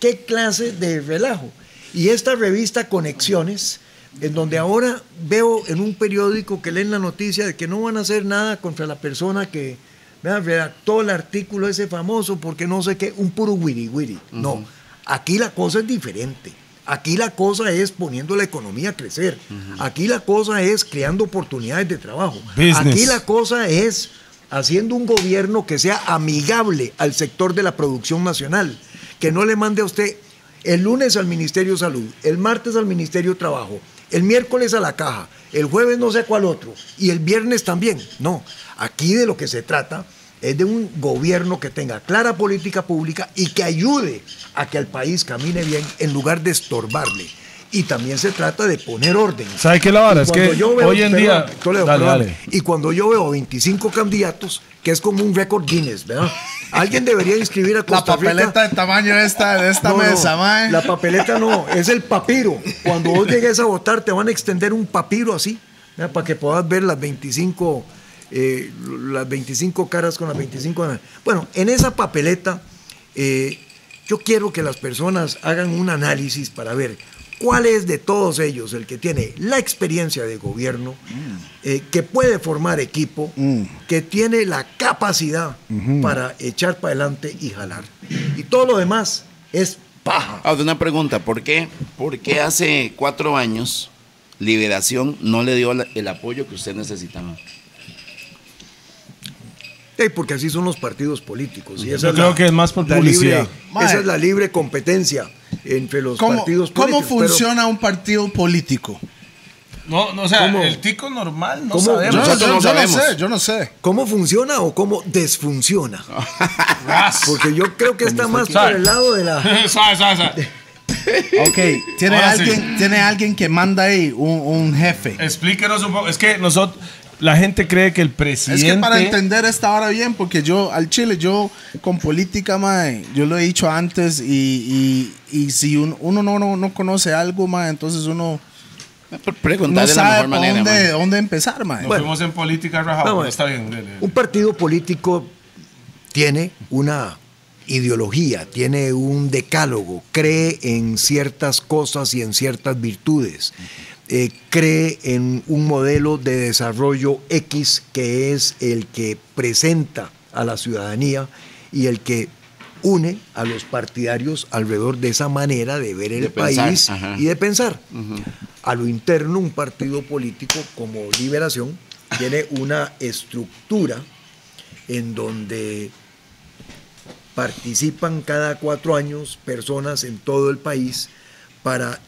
¿Qué clase de relajo? Y esta revista Conexiones, en donde ahora veo en un periódico que leen la noticia de que no van a hacer nada contra la persona que redactó el artículo ese famoso porque no sé qué, un puro wiri wiri. No, aquí la cosa es diferente. Aquí la cosa es poniendo la economía a crecer. Aquí la cosa es creando oportunidades de trabajo. Business. Aquí la cosa es haciendo un gobierno que sea amigable al sector de la producción nacional, que no le mande a usted el lunes al Ministerio de Salud, el martes al Ministerio de Trabajo, el miércoles a la caja, el jueves no sé cuál otro y el viernes también. No, aquí de lo que se trata es de un gobierno que tenga clara política pública y que ayude a que el país camine bien en lugar de estorbarle. Y también se trata de poner orden. ¿Sabe qué la vara? Es que yo veo- hoy en día. perdón, Toledo, Dale, perdón. dale. Y cuando yo veo 25 candidatos, que es como un récord Guinness, ¿verdad? Alguien debería inscribir a la Costa Rica. papeleta de tamaño esta de esta No, no, mesa, mae. La papeleta no, es el papiro. Cuando vos llegues a votar, te van a extender un papiro así, ¿verdad? para que puedas ver las 25, eh, las 25 caras con las 25. Bueno, en esa papeleta, eh, yo quiero que las personas hagan un análisis para ver cuál es de todos ellos el que tiene la experiencia de gobierno, eh, que puede formar equipo, que tiene la capacidad para echar para adelante y jalar. Y todo lo demás es paja. Ahora, una pregunta, ¿por qué, ¿por qué hace cuatro años Liberación no le dio el apoyo que usted necesitaba? Eh, porque así son los partidos políticos. Y esa Yo creo la- que es más por la publicidad. libre- esa es la libre competencia entre los ¿Cómo, partidos cómo políticos. pero- funciona un partido político? No, no, o sea, ¿Cómo? el tico normal no ¿Cómo? Yo, sabemos. Nosotros yo- no yo sabemos. sé, yo no sé. ¿Cómo funciona o cómo desfunciona? Porque yo creo que está más por el lado de la... Ok, tiene Ahora sí. alguien, tiene alguien que manda ahí, un, un jefe. Explíquenos un poco. Es que nosotros, la gente cree que el presidente. Es que para entender esta hora bien, porque yo al Chile, yo con política, mae, yo lo he dicho antes, y, y, y si un- uno no, no, no conoce algo, mae, entonces uno no de la sabe mejor manera. dónde, man. dónde empezar, mae. Nos Bueno. fuimos en política No, bueno. está bien. dele, dele. Un partido político tiene una ideología, tiene un decálogo, cree en ciertas cosas y en ciertas virtudes, eh, cree en un modelo de desarrollo X que es el que presenta a la ciudadanía y el que une a los partidarios alrededor de esa manera de ver el De país y de pensar. A lo interno, un partido político como Liberación tiene una estructura en donde participan cada cuatro años personas en todo el país para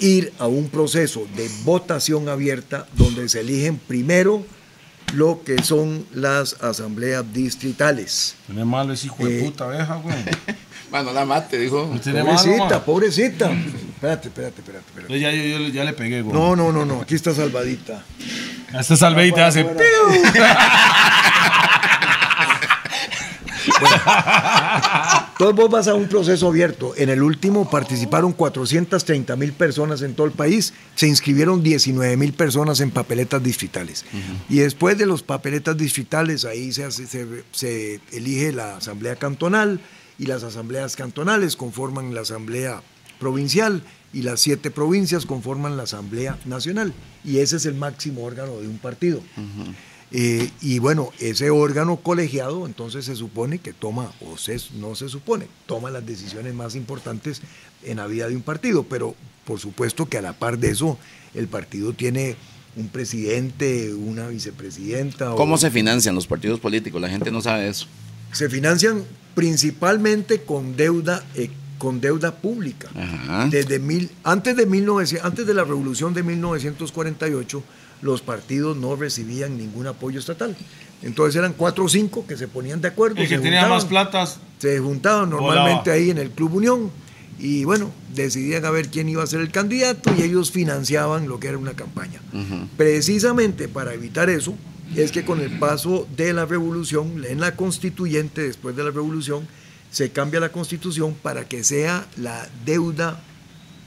ir a un proceso de votación abierta donde se eligen primero lo que son las asambleas distritales. Tiene malo ese hijo de Eh, puta vieja, güey. Mano, la mate, dijo. Tiene malo, Pobrecita, pobrecita. Espérate, espérate, espérate. espérate. Ya, le pegué, güey. No, no, no, no, aquí está salvadita. A salve y te hace. Afuera. Entonces vos vas a un proceso abierto. En el último participaron 430 mil personas en todo el país. Se inscribieron 19 mil personas en papeletas distritales. Y después de los papeletas distritales, ahí se, hace- se- se elige la asamblea cantonal y las asambleas cantonales conforman la asamblea provincial y las siete provincias conforman la Asamblea Nacional y ese es el máximo órgano de un partido. Eh, y bueno, ese órgano colegiado entonces se supone que toma, o se, no se supone, toma las decisiones más importantes en la vida de un partido, pero por supuesto que a la par de eso, el partido tiene un presidente, una vicepresidenta. o- ¿Cómo se financian los partidos políticos? La gente no sabe eso. se financian principalmente con deuda eh, con deuda pública. Ajá. Desde mil, antes, de 1900 antes de la revolución de 1948, los partidos no recibían ningún apoyo estatal. Entonces eran cuatro o cinco que se ponían de acuerdo. El que se tenía juntaban, más platas. Se juntaban normalmente Volaba. ahí en el Club Unión y bueno, decidían a ver quién iba a ser el candidato y ellos financiaban lo que era una campaña. Precisamente para evitar eso, es que con el paso de la revolución, en la constituyente, después de la revolución, se cambia la constitución para que sea la deuda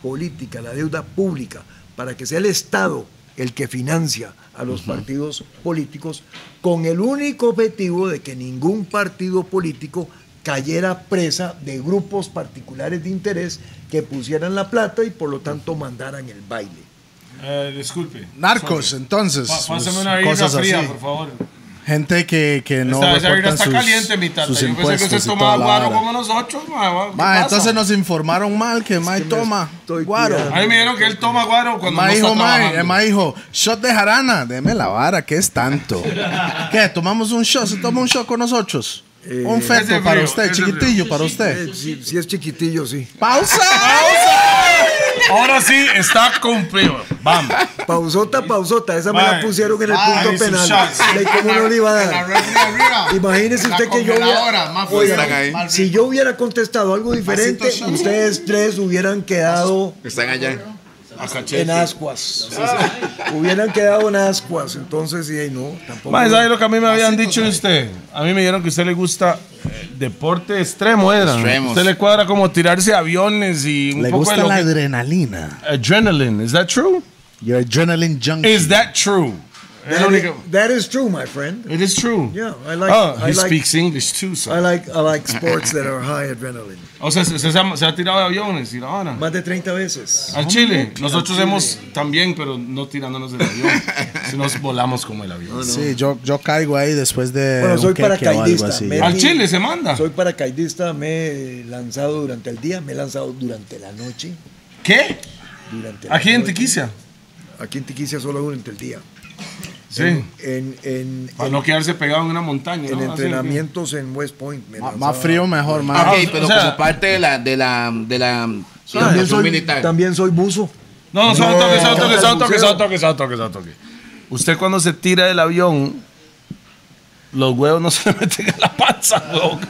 política, la deuda pública, para que sea el Estado el que financia a los partidos políticos con el único objetivo de que ningún partido político cayera presa de grupos particulares de interés que pusieran la plata y por lo tanto mandaran el baile. Eh, disculpe. Narcos, Sorry. entonces. Pásame pues, una cosas fría, así. por favor. Gente que, que no esta, esa está sus, caliente, mi tata. sus Yo pensé que impuestos usted tomaba guaro como nosotros. ma, ¿qué Ma, entonces nos informaron mal que Mae me toma estoy guaro. cuidando. A mí me dijeron que él toma guaro cuando Ma no dijo, está Mae, trabajando. eh, Ma dijo, shot de jarana, deme la vara, ¿qué es tanto? ¿Qué? ¿Tomamos un shot? ¿Se toma un shot con nosotros? Eh, un feto para usted, chiquitillo para usted. Eh, si, si es chiquitillo, sí. ¡Pausa! Ahora sí, está cumplido. Vamos. Pausota, pausota, esa me la pusieron en el punto penal. ¿De cómo no le iba a dar? Imagínese usted que yo hubiera, Oiga, Están ahí. si yo hubiera contestado algo diferente, ustedes tres hubieran quedado Están allá. En ascuas. hubieran quedado en ascuas. Entonces, sí, no, tampoco. Mae, ¿sabe lo que a mí me habían dicho usted? A mí me dijeron que a usted le gusta eh, deporte extremo, ¿era? Extremos. Usted le cuadra como tirarse aviones y un Le poco gusta de lo la que- adrenalina. Adrenaline, is that true? You're adrenaline junkie. Is that true? Es That lo is, único- that is true, my friend. It is true. Yeah, I like- Oh, I he like- speaks English too, so. I like, I like sports that are high adrenaline. O sea, se, se ha, se ha tirado de aviones y la vara. Más de 30 veces. Al Chile. Nosotros hemos también, pero no tirándonos del avión. si nos volamos como el avión. Sí, yo, yo caigo ahí después de Bueno, soy paracaidista. así. Me- Al Chile se manda. Soy paracaidista, me he lanzado durante el día, me he lanzado durante la noche. ¿Qué? Durante la Aquí en noche. Tiquicia. Aquí en Tiquicia solo durante el día. Sí. En, en, Para en- no quedarse pegado en una montaña. en ¿no? Así entrenamientos en West Point. Más frío mejor, más. Ah, Ok, pero o sea- como parte de la, de la, de la También soy, militar. también soy buzo. No, no, No. toque, solo toque. Usted cuando se tira del avión, los huevos no se le meten en la panza, huevón.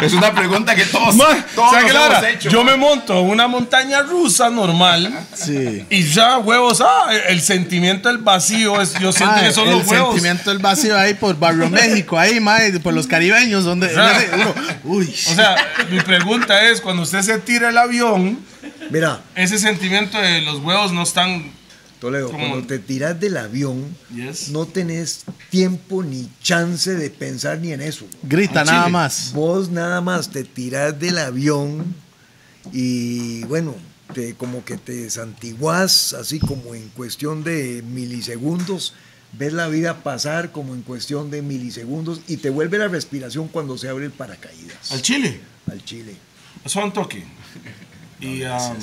Es una pregunta que todos, Ma, todos ¿sabe nos hemos hecho. Yo me monto en una montaña rusa normal Sí. y ya, huevos, ah, el sentimiento del vacío, es, yo siento que son el los huevos. sentimiento del vacío ahí por Barrio México, ahí, mae, por los caribeños, donde sea, uno, uy, O sea, mi pregunta es, cuando usted se tira el avión, Mira, ese sentimiento de los huevos no están... Toledo, ¿Cómo? cuando te tiras del avión, Yes. no tenés tiempo ni chance de pensar ni en eso. grita nada chile. más. Vos nada más te tiras del avión y bueno, te, como que te santiguás así como en cuestión de milisegundos, ves la vida pasar como en cuestión de milisegundos y te vuelve la respiración cuando se abre el paracaídas Al chile. al chile. Eso un toque. Y um,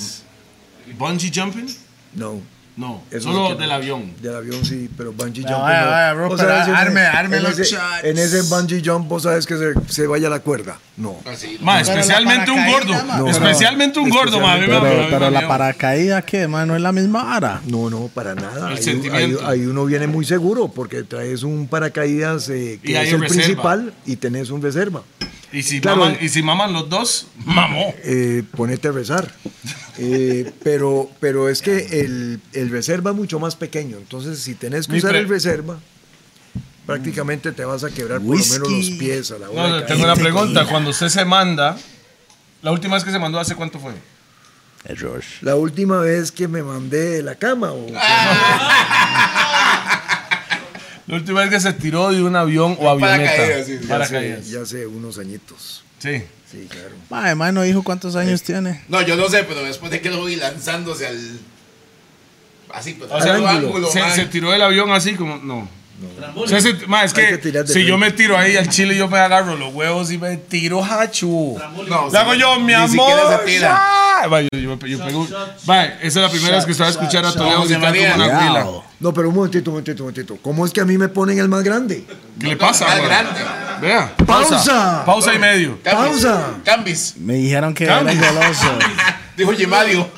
bungee jumping, No. No, eso solo sí que del no. avión. Del avión sí, pero bungee jumping. vaya, no. vaya, bro, pero sabes, en- arme, arme en los ese- shots. En ese bungee jump, vos sabes que se, se vaya la cuerda. No. Así. Ma, Pero especialmente un gordo. ma. No, especialmente un gordo, ma. Pero, pero da la paracaída, ¿qué, mae? No es la misma vara. No, no, para nada. El ahí, sentimiento. ahí- ahí uno viene muy seguro porque traes un paracaídas eh, Y que hay es el reserva. principal y tenés un reserva. Y si, Claro. maman, y si maman los dos, mamó. Eh, ponete a rezar. Eh, pero, pero es que el, el reserva es mucho más pequeño. Entonces, si tenés que Mi usar el reserva, prácticamente te vas a quebrar por lo menos los pies a la hora. No, tengo una pregunta. Cuando usted se manda, la última vez que se mandó, ¿hace cuánto fue? Error. La última vez que me mandé de la cama. o- La última vez que se tiró de un avión o avioneta. Paracaídas, sí, sí. ya, Paracaídas. hace, ya hace unos añitos. Sí. Sí, claro. Mae no dijo cuántos años tiene. No, yo no sé, pero después de que lo vi lanzándose al. Así, pues, O sea, al ángulo, se, se tiró del avión así como. No. O sea, se- ma, es que, si yo me tiro ahí al chile, yo me agarro los huevos y me tiro hachu. No, Le hago yo, mi amor. siquiera se tira. ya. Va, yo, yo- yo pego- va, esa es la primera vez que estaba a escuchar a Toledo gritar como una. Wow. No, pero un momentito, un momentito, un momentito. ¿Cómo es que a mí me ponen el más grande? ¿Qué le pasa? Más güey? grande. Vea. ¡Pausa! Pausa y medio. Cambis. Pausa. Cambis. Me dijeron que era goloso. Dijo Gimadio.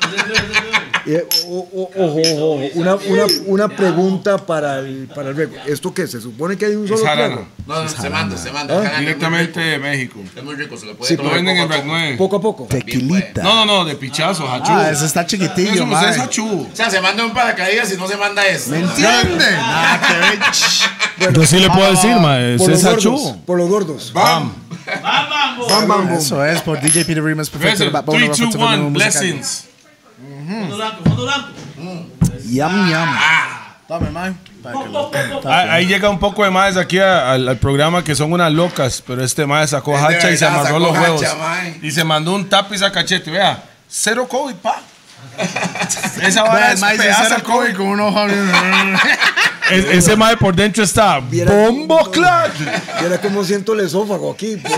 Eh, ojo, ojo. Una, una, una pregunta para el, para el rec- ¿Esto qué? ¿Se supone que hay un Es solo trago? No, no, se manda, se manda. ¿Ah? Es Directamente de México. Es muy rico, se lo puede Sí, Lo tomar venden en poco a poco. 9. Poco a poco. Tequilita. No, no, no, de pichazo, hachú. Ah, ese está chiquitillo, Eso mae. es hachú. O sea, se manda un paracaídas y no se manda eso. ¿Me entiende? Nada que ver. Yo sí le puedo decir, ma, Por los gordos. Por los gordos. ¡Bam! Bam, bam, bam. Eso es por DJ Peter Rimas, perfecto. Listen, 3, 2, 1, blessings. Yum, yum. Tome, mae. Para que lo- Ah, Ahí llega un poco de más aquí a- al, al programa que son unas locas, pero este mae sacó de hacha y se verdad, amarró sacó los huevos. hacha, mae. Y se mandó un tapiz a cachete. Vea, cero COVID, pa. Esa vara es pedazo de COVID. Con un ojo. Es- ese mae por dentro está Viera- bombo clat. Mira cómo siento el esófago aquí. pues.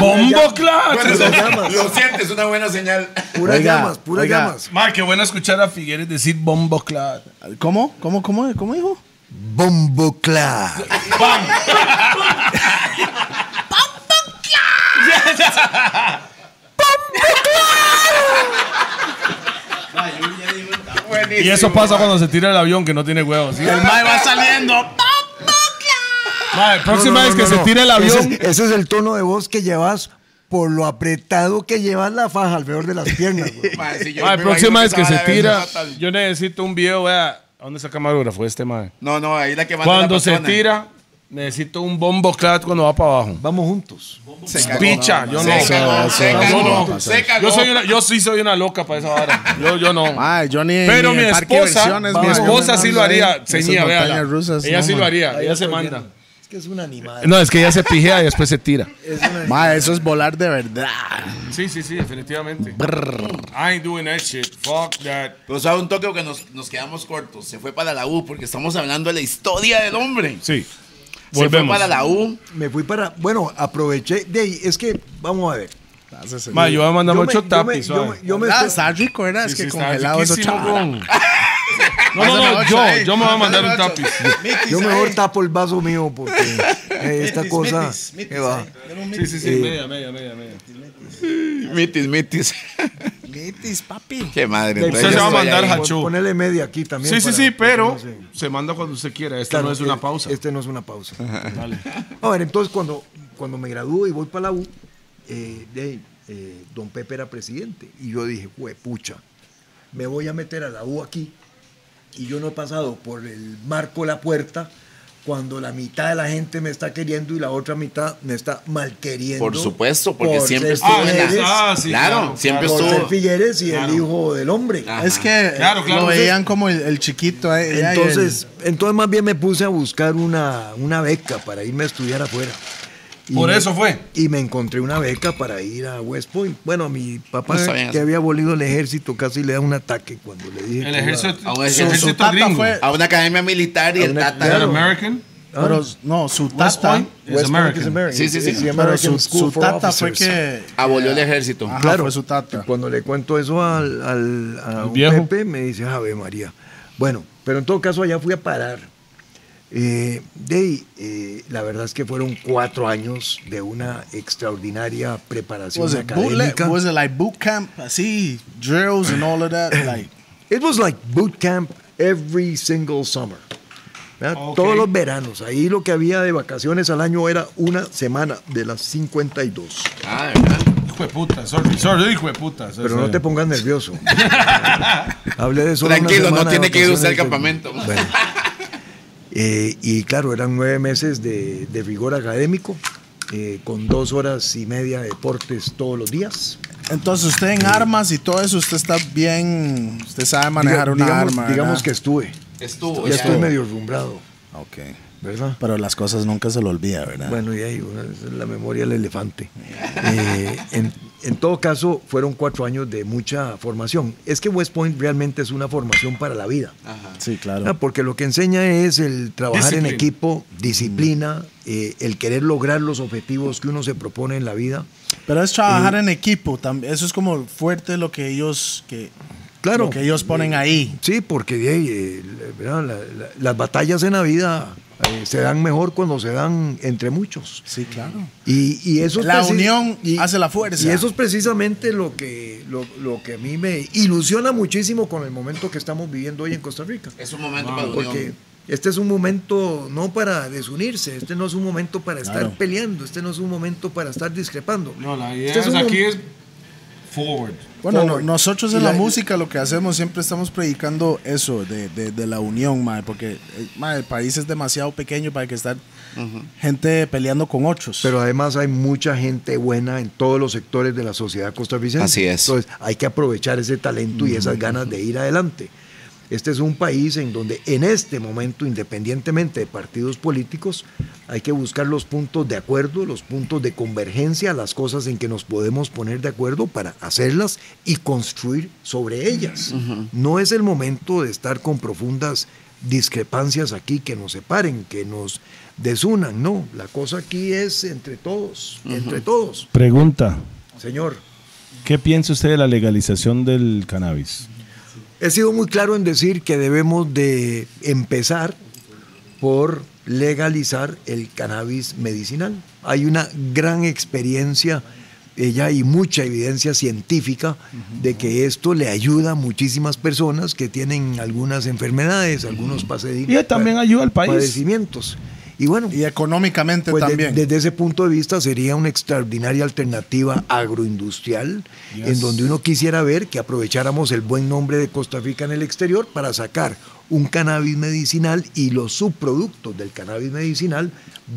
Bombo clat. Bueno, Puras lo, llamas. lo sientes, una buena señal. Puras Oiga, llamas, puras oiga. llamas. Mae, qué bueno escuchar a Figueres decir bombo clat. ¿Cómo? ¿Cómo? ¿Cómo? ¿Cómo dijo? Bombo clap. Y eso pasa cuando se tira el avión que no tiene huevos. ¿sí? El mae va saliendo. Mae, próxima No, no, vez que no, se no. tire el Ese avión. es, ese es el tono de voz que llevas por lo apretado que llevas la faja alrededor de las piernas. Mae, si próxima vez imagino que se tira, yo necesito un video, vea, ¿a dónde está el camarógrafo este mae? No, no, ahí la que manda Cuando la se tira, necesito un bombo clat cuando va para abajo. Vamos juntos. Se cagó. Picha, yo no. Se cagó, se Yo cagó, no. se cagó. Yo, soy una- yo sí soy una loca para esa vara. Yo, yo no. Mae, yo ni Pero ni mi esposa, mi esposa sí lo haría. Véala. rusas, Ella no, sí lo haría. Ella se manda. Es que es una animada. No, es que ella se pijea y después se tira. Es. Mae, eso es volar de verdad. Sí, sí, sí, definitivamente. I ain't doing that shit. Fuck that. Pero sabe un toque que nos, nos quedamos cortos. Se fue para la U porque estamos hablando de la historia del hombre. Sí. Se fue Volvemos. para la U. Me fui para. Bueno, aproveché. De ahí, es que, vamos a ver. Ma, yo voy a mandar mucho yo me- tapiz. yo me- yo me Ah, estoy- está rico, ¿verdad? Es Sí, que sí, congelado eso con- No, no, no, yo, yo me voy a mandar un tapiz. Yo mejor tapo el vaso mío porque eh, esta cosa. ¿qué va? Sí, sí, sí, media, media, media, media. Mitis, mitis. Mitis, papi. Qué madre. Entonces Usted se va a mandar hachú. Pon- Ponele media aquí también. Sí, sí, sí, pero no se- se manda cuando usted quiera. Claro, no es una eh, pausa. Este no es una pausa. Dale. A ver, entonces cuando, cuando me gradúo y voy para la U, eh, eh, don Pepe era presidente. Y yo dije, pucha, me voy a meter a la U aquí. Y yo no he pasado por el marco de la puerta cuando la mitad de la gente me está queriendo y la otra mitad me está mal queriendo. Por supuesto, porque por siempre ser estuvo en la- Ah, sí, claro, claro, siempre por ser estuvo. Figueres y Claro. el hijo del hombre. Ajá. Es que Claro, claro, lo veían como el, el chiquito. eh, el- Entonces, entonces más bien me puse a buscar una, una beca para irme a estudiar afuera. Por me- eso fue. Y me encontré una beca para ir a West Point. Bueno, mi papá, que había abolido el ejército, casi le da un ataque cuando le dije. El ejército, A un ejército tata fue- A una academia militar y el una- tata. ¿Era Claro. American? Pero no, su West tata. Point is West Point American. is American. Sí, sí, sí. Pero su, tata fue que. Abolió el ejército. Ajá, Claro. fue su tata. Y Cuando le cuento eso al, al a ¿Al un viejo? Pepe, me dice, Ave María. Bueno, pero en todo caso allá fui a parar. Eh, de ahí, eh, la verdad es que fueron cuatro años de una extraordinaria preparación Was it académica. Was it like boot camp? Así, drills and all of that? Like, It was like boot camp every single summer. ¿verdad? Ok. Todos los veranos. Ahí lo que había de vacaciones al año era una semana de las 52. Ah, de verdad. Hijo de puta, sorry, sorry, hijo de puta. Pero no te pongas nervioso. Hablé de una Tranquilo, no semana de tiene que ir usted al campamento. Bueno. Eh, y claro, eran nueve meses de, de rigor académico, eh, con dos horas y media de deportes todos los días. entonces usted en armas y todo eso, usted está bien. Usted sabe manejar Diga- una digamos, arma. digamos ¿verdad? que estuve. Estuvo. Ya estoy medio rumbrado. Ok. ¿verdad? Pero las cosas nunca se lo olvida, ¿verdad? Bueno, y ahí, bueno, es la memoria del elefante. Eh, en, en todo caso, fueron cuatro años de mucha formación. Es que West Point realmente es una formación para la vida. sí, claro. Ah, Porque lo que enseña es el trabajar en Disciplina. equipo, disciplina, eh, el querer lograr los objetivos que uno se propone en la vida. Pero es trabajar en equipo. también Eso es como fuerte lo que ellos, que, Claro. lo que ellos ponen ahí. Sí, porque eh, las batallas en la vida eh, se dan mejor cuando se dan entre muchos. Sí, claro. Y, y eso es La unión hace la fuerza. Y eso es precisamente lo que, lo, lo que a mí me ilusiona muchísimo con el momento que estamos viviendo hoy en Costa Rica. Es un momento para la Porque este es un momento no para desunirse, este no es un momento para estar Claro. peleando, este no es un momento para estar discrepando. No, la idea Este es un aquí mom- es forward. Bueno, Forward. nosotros en la, la- música lo que hacemos siempre estamos predicando eso, de, de- de la unión, mae, porque eh, mae, el país es demasiado pequeño para que estar gente peleando con otros. Pero además hay mucha gente buena en todos los sectores de la sociedad costarricense. Así es. Entonces hay que aprovechar ese talento y esas ganas de ir adelante. Este es un país en donde en este momento, independientemente de partidos políticos, hay que buscar los puntos de acuerdo, los puntos de convergencia, las cosas en que nos podemos poner de acuerdo para hacerlas y construir sobre ellas. No es el momento de estar con profundas discrepancias aquí que nos separen, que nos desunan, no. La cosa aquí es entre todos, entre todos. Pregunta, Señor, ¿qué piensa usted de la legalización del cannabis? He sido muy claro en decir que debemos de empezar por legalizar el cannabis medicinal. Hay una gran experiencia ya hay mucha evidencia científica de que esto le ayuda a muchísimas personas que tienen algunas enfermedades, algunos pasedi- Y también ayuda al país. padecimientos. Y bueno, y económicamente pues de- también. desde ese punto de vista sería una extraordinaria alternativa agroindustrial en donde uno quisiera ver que aprovecháramos el buen nombre de Costa Rica en el exterior para sacar un cannabis medicinal y los subproductos del cannabis medicinal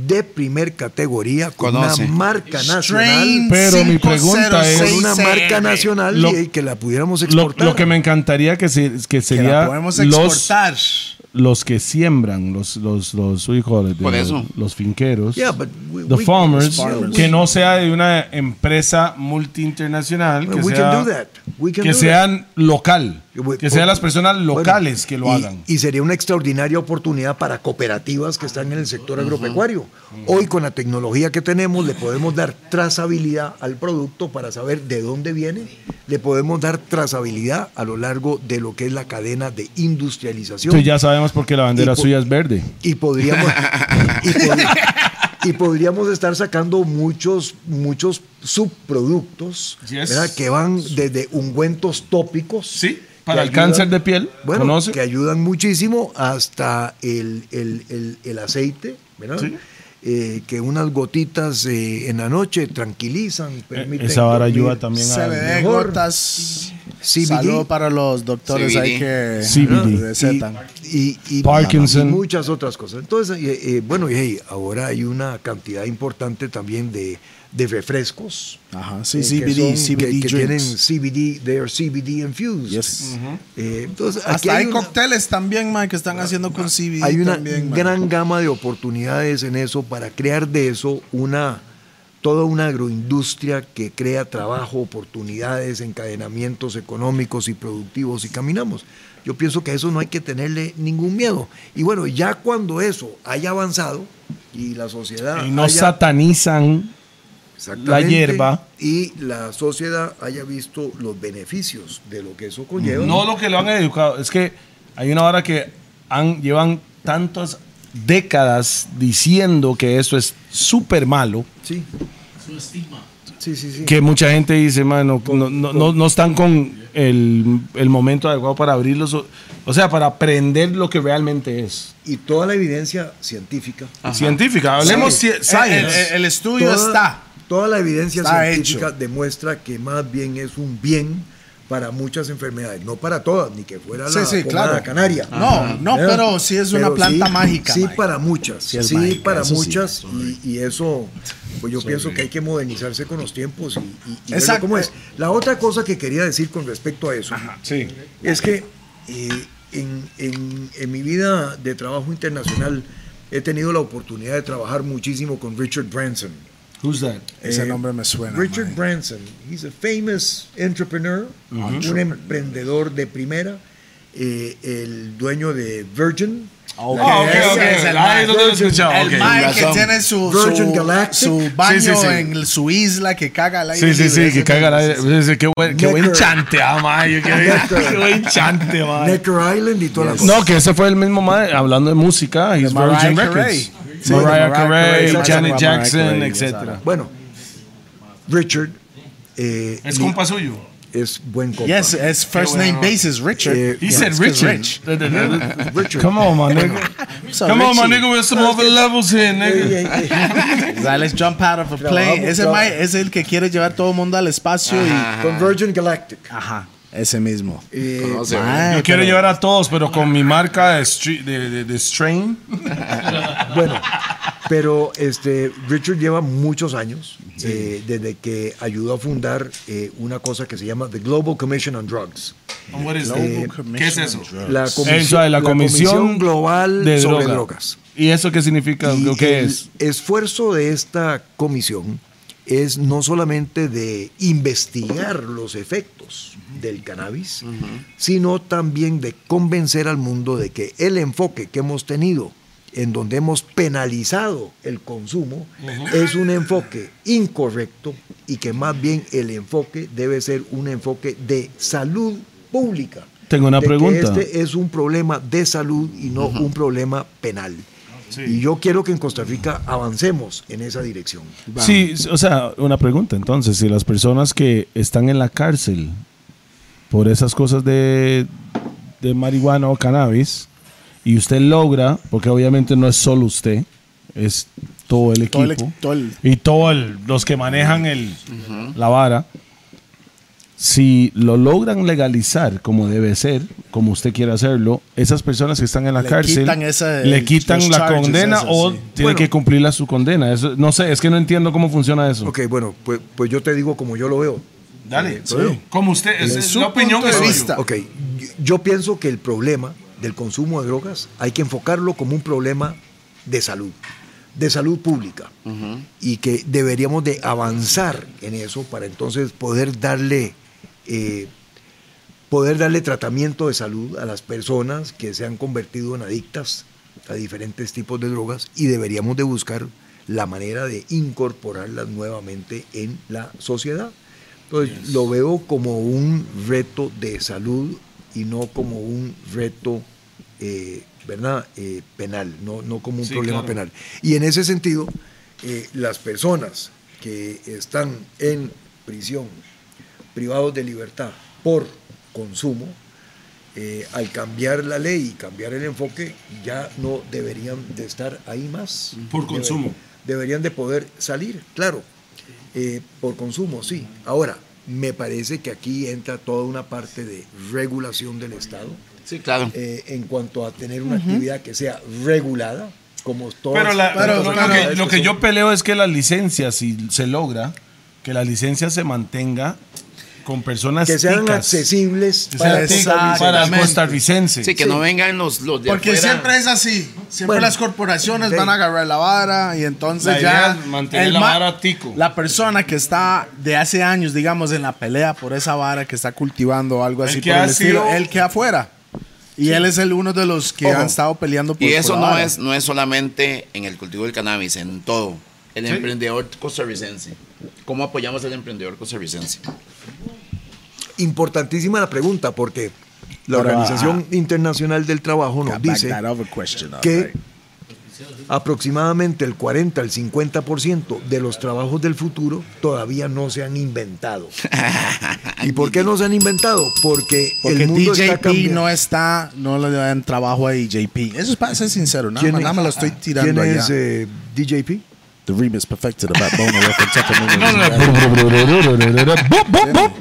de primer categoría con Conoce. una marca nacional. Pero mi pregunta es- Con una 506 marca nacional Lo- y que la pudiéramos exportar. lo que me encantaría que, se- que que sería la podemos exportar. los que siembran, los, los, los, de Por los, eso. los finqueros, Yeah, but we- the we- farmers, farmers. que no sea de una empresa multi-internacional, que, We sea, can do that. We can que do that. sean local, que sean las personas Bueno, locales que lo y- hagan. Y sería una extraordinaria oportunidad para cooperativas que están en el sector agropecuario. Hoy con la tecnología que tenemos le podemos dar trazabilidad al producto para saber de dónde viene, le podemos dar trazabilidad a lo largo de lo que es la cadena de industrialización. Entonces ya sabemos por qué la bandera po- suya es verde. y podríamos y, pod- y podríamos estar sacando muchos muchos subproductos Yes. ¿verdad? que van desde ungüentos tópicos Sí, para el cáncer de piel, bueno ¿conoce? que ayudan muchísimo hasta el, el- el- el aceite ¿verdad? Eh, que unas gotitas eh, en la noche tranquilizan permiten Esa vara ayuda también a... CBD, gotas. CBD. Saludo para los doctores CBD. ahí que CBD. recetan. y, y- Parkinson. y muchas otras cosas. Entonces, eh, eh, bueno, y hey, ahora hay una cantidad importante también de, de refrescos. Ajá, sí, eh, que CBD, son- CBD que, que tienen. CBD, they are CBD infused. Yes. Eh, entonces, aquí Hasta hay, una- cócteles también, man, que están haciendo con CBD hay una también, man. gran gama de oportunidades en eso para crear de eso una toda una agroindustria que crea trabajo, oportunidades, encadenamientos económicos y productivos y caminamos. Yo pienso que a eso no hay que tenerle ningún miedo. Y bueno, ya cuando eso haya avanzado y la sociedad Y no haya- satanizan. La hierba. y la sociedad haya visto los beneficios de lo que eso conlleva. No lo que lo han educado, es que hay una hora que han, llevan tantas décadas diciendo que eso es súper malo, Sí. Sí, sí, sí. que mucha gente dice, mano, no, no, no, no están con el, el momento adecuado para abrirlos, o, o sea, para aprender lo que realmente es. Y toda la evidencia científica. Científica, hablemos Sí. ci- El, science. el- el estudio toda, está. Toda la evidencia Está científica hecho. demuestra que más bien es un bien para muchas enfermedades, no para todas, ni que fuera Sí, la sí, pomada claro. canaria. No, no, pero sí es una planta sí- mágica. Sí, para muchas, Sí mágica, para muchas, y, y eso, pues yo pienso que hay que modernizarse con los tiempos y, y- y Exacto. cómo es. La otra cosa que quería decir con respecto a eso es que eh, en, en- en mi vida de trabajo internacional he tenido la oportunidad de trabajar muchísimo con Richard Branson. Who's that? Ese Eh, nombre me suena. Richard. Branson, he's a famous entrepreneur, un emprendedor de primera, eh, el dueño de Virgin. Ok, Ah, ok, ese ok. es el Ah, lo he escuchado, El ok. mae que tiene su, Virgin su, Galactic. su baño Sí, sí, sí. en su isla que caga al aire Sí, sí, sí, que caga la... mae. ese- Qué buen, qué buen Necker. chante, ah. Qué, buen chante, mae. Necker Island y toda la cosa. No, que ese fue el mismo mae, hablando de música, He's Virgin. Records. Sí, Mariah Mariah Carey, Janet Jackson, Carey, etc. Bueno, Richard eh, Es mi- compa suyo. es buen compa. Yes, es first Qué name bueno. basis, Richard. Eh, He Yeah, said Richard. Rich. Richard. Come on, my nigga. So Come on, my nigga. We're some other levels here, nigga. sea, let's jump out of a plane. Ese es el que quiere llevar todo el mundo al espacio y... Con Virgin Galactic. Ajá, ese mismo. Eh, Conoce, Mae, Yo quiero pero- llevar a todos, pero con mi marca de, stre- de, de- de Strain. Bueno, pero este Richard lleva muchos años eh, desde que ayudó a fundar eh, una cosa que se llama the Global Commission on Drugs. Commission ¿Qué es eso? on Drugs. La comisión, la comisión global de sobre droga. drogas. ¿Y eso qué significa? Y ¿Qué el es? esfuerzo de esta comisión es no solamente de investigar los efectos del cannabis, sino también de convencer al mundo de que el enfoque que hemos tenido en donde hemos penalizado el consumo es un enfoque incorrecto y que más bien el enfoque debe ser un enfoque de salud pública. Tengo una De que pregunta. Este es un problema de salud y no un problema penal. Y yo quiero que en Costa Rica avancemos en esa dirección. Sí, o sea, una pregunta entonces, si las personas que están en la cárcel por esas cosas de, de marihuana o cannabis, y usted logra, porque obviamente no es solo usted, es todo el equipo, Todo el todo el- y todos los que manejan el, la vara, si lo logran legalizar como debe ser, como usted quiere hacerlo, esas personas que están en la Le cárcel quitan ese- le quitan la condena o sí. tiene Bueno. que cumplir la- su condena. Eso, no sé, es que no entiendo cómo funciona eso. Ok, bueno, pues, pues yo te digo como yo lo veo. Dale, Eh, veo. como usted, es, es su la opinión punto de vista. Ok, yo- yo pienso que el problema del consumo de drogas hay que enfocarlo como un problema de salud, de salud pública, y que deberíamos de avanzar en eso para entonces poder darle, eh, poder darle tratamiento de salud a las personas que se han convertido en adictas a diferentes tipos de drogas y deberíamos de buscar la manera de incorporarlas nuevamente en la sociedad. Entonces, lo veo como un reto de salud y no como un reto, eh, ¿verdad? Eh, penal, no, no como un Sí, problema claro. penal. Y en ese sentido, eh, las personas que están en prisión, privados de libertad por consumo, eh, al cambiar la ley y cambiar el enfoque, ya no deberían de estar ahí más. Por consumo. Deberían de poder salir, claro, eh, por consumo, sí. Ahora, me parece que aquí entra toda una parte de regulación del Estado Sí, claro. eh, en cuanto a tener una actividad que sea regulada, como todas Pero, la- Pero- lo- que, lo que yo peleo es que las licencias, si se logra, que la licencia se mantenga con personas que sean ticas. accesibles para, para el costarricense. Sí, que no vengan los, los de Porque afuera. siempre es así. Siempre Bueno, las corporaciones van a agarrar la vara y entonces La ya. mantener el la vara tico. La persona que está de hace años, digamos, en la pelea por esa vara que está cultivando algo El así que por ha el estilo, sido- él que afuera. Y él es el uno de los que Ojo. han estado peleando por Y por eso la no vara. es, no es solamente en el cultivo del cannabis, en todo. El emprendedor costarricense. ¿Cómo apoyamos al emprendedor costarricense? Importantísima la pregunta, porque la Organización Internacional del Trabajo nos dice que aproximadamente el 40 al 50% de los trabajos del futuro todavía no se han inventado. ¿Y por qué no se han inventado? Porque, Porque el mundo está cambiando. no está, no le dan trabajo a DJP. Eso es para ser sincero, nada ¿Quién más, es- nada más lo estoy tirando ¿Quién allá. es eh, DJP? The remix perfected of rock and No, no, no.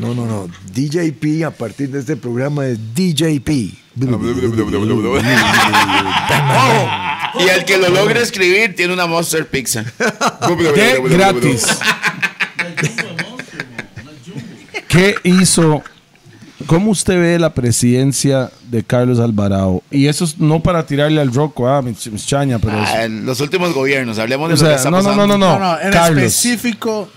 No, no, no. DJP a partir de este programa es DJP. Y el que lo logre escribir tiene una Monster Pizza. De gratis. ¿Qué hizo ¿cómo usted ve la presidencia de Carlos Alvarado? Y eso es no para tirarle al roco, ah, mi, mi chaña, pero es- Ah, en los últimos gobiernos, hablemos de O lo que está no, no, pasando. no, no, No, no, en Carlos. específico,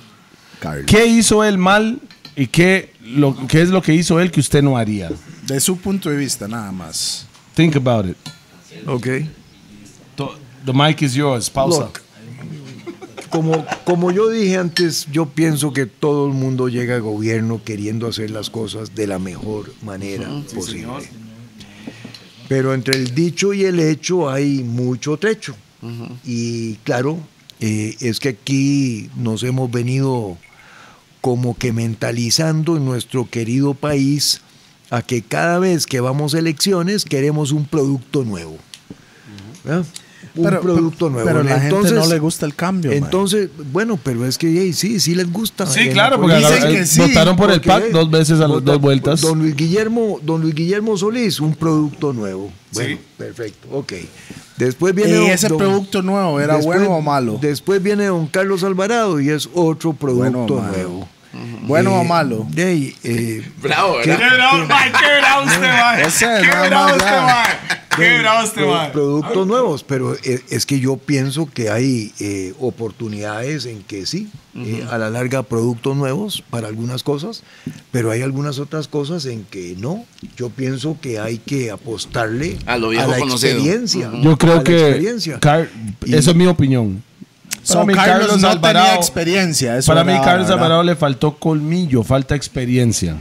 Carlos. ¿Qué hizo él mal y qué, lo, qué es lo que hizo él que usted no haría? De su punto de vista, nada más. Think about it. Ok. The mic is yours. Pausa. Look, como, como yo dije antes, yo pienso que todo el mundo llega al gobierno queriendo hacer las cosas de la mejor manera posible. Pero entre el dicho y el hecho hay mucho trecho. Y claro, eh, es que aquí nos hemos venido como que mentalizando en nuestro querido país a que cada vez que vamos a elecciones queremos un producto nuevo. ¿verdad? Un Pero- producto nuevo. pero la gente Entonces- no le gusta el cambio, man. Entonces, bueno, pero es que hey, sí, sí les gusta. Sí, claro, la porque Dicen que sí, votaron por el PAC dos veces a las dos vueltas. Don Luis Guillermo, don Luis Guillermo Solís, un producto nuevo. Bueno, perfecto, ok. Después viene ¿Y ese don- producto nuevo era después- bueno o malo? Después viene don Carlos Alvarado y es otro producto nuevo. ¿Bueno o malo? hey, eh, Bravo, ¿Qué? ¿verdad? Qué bravo, qué bravo usted, mae. Ese es Qué nada bravo más usted, bravo. mae. Qué bravo usted, pro- mae. productos nuevos, pero eh, es que yo pienso que hay eh, oportunidades en que sí, eh, a la larga productos nuevos para algunas cosas, pero hay algunas otras cosas en que no. Yo pienso que hay que apostarle A lo viejo la conocido. experiencia. Yo creo que. Car- Y- eso es mi opinión. So, Carlos, no tenía experiencia. eso para mí Carlos verdad. Alvarado le faltó colmillo, falta experiencia.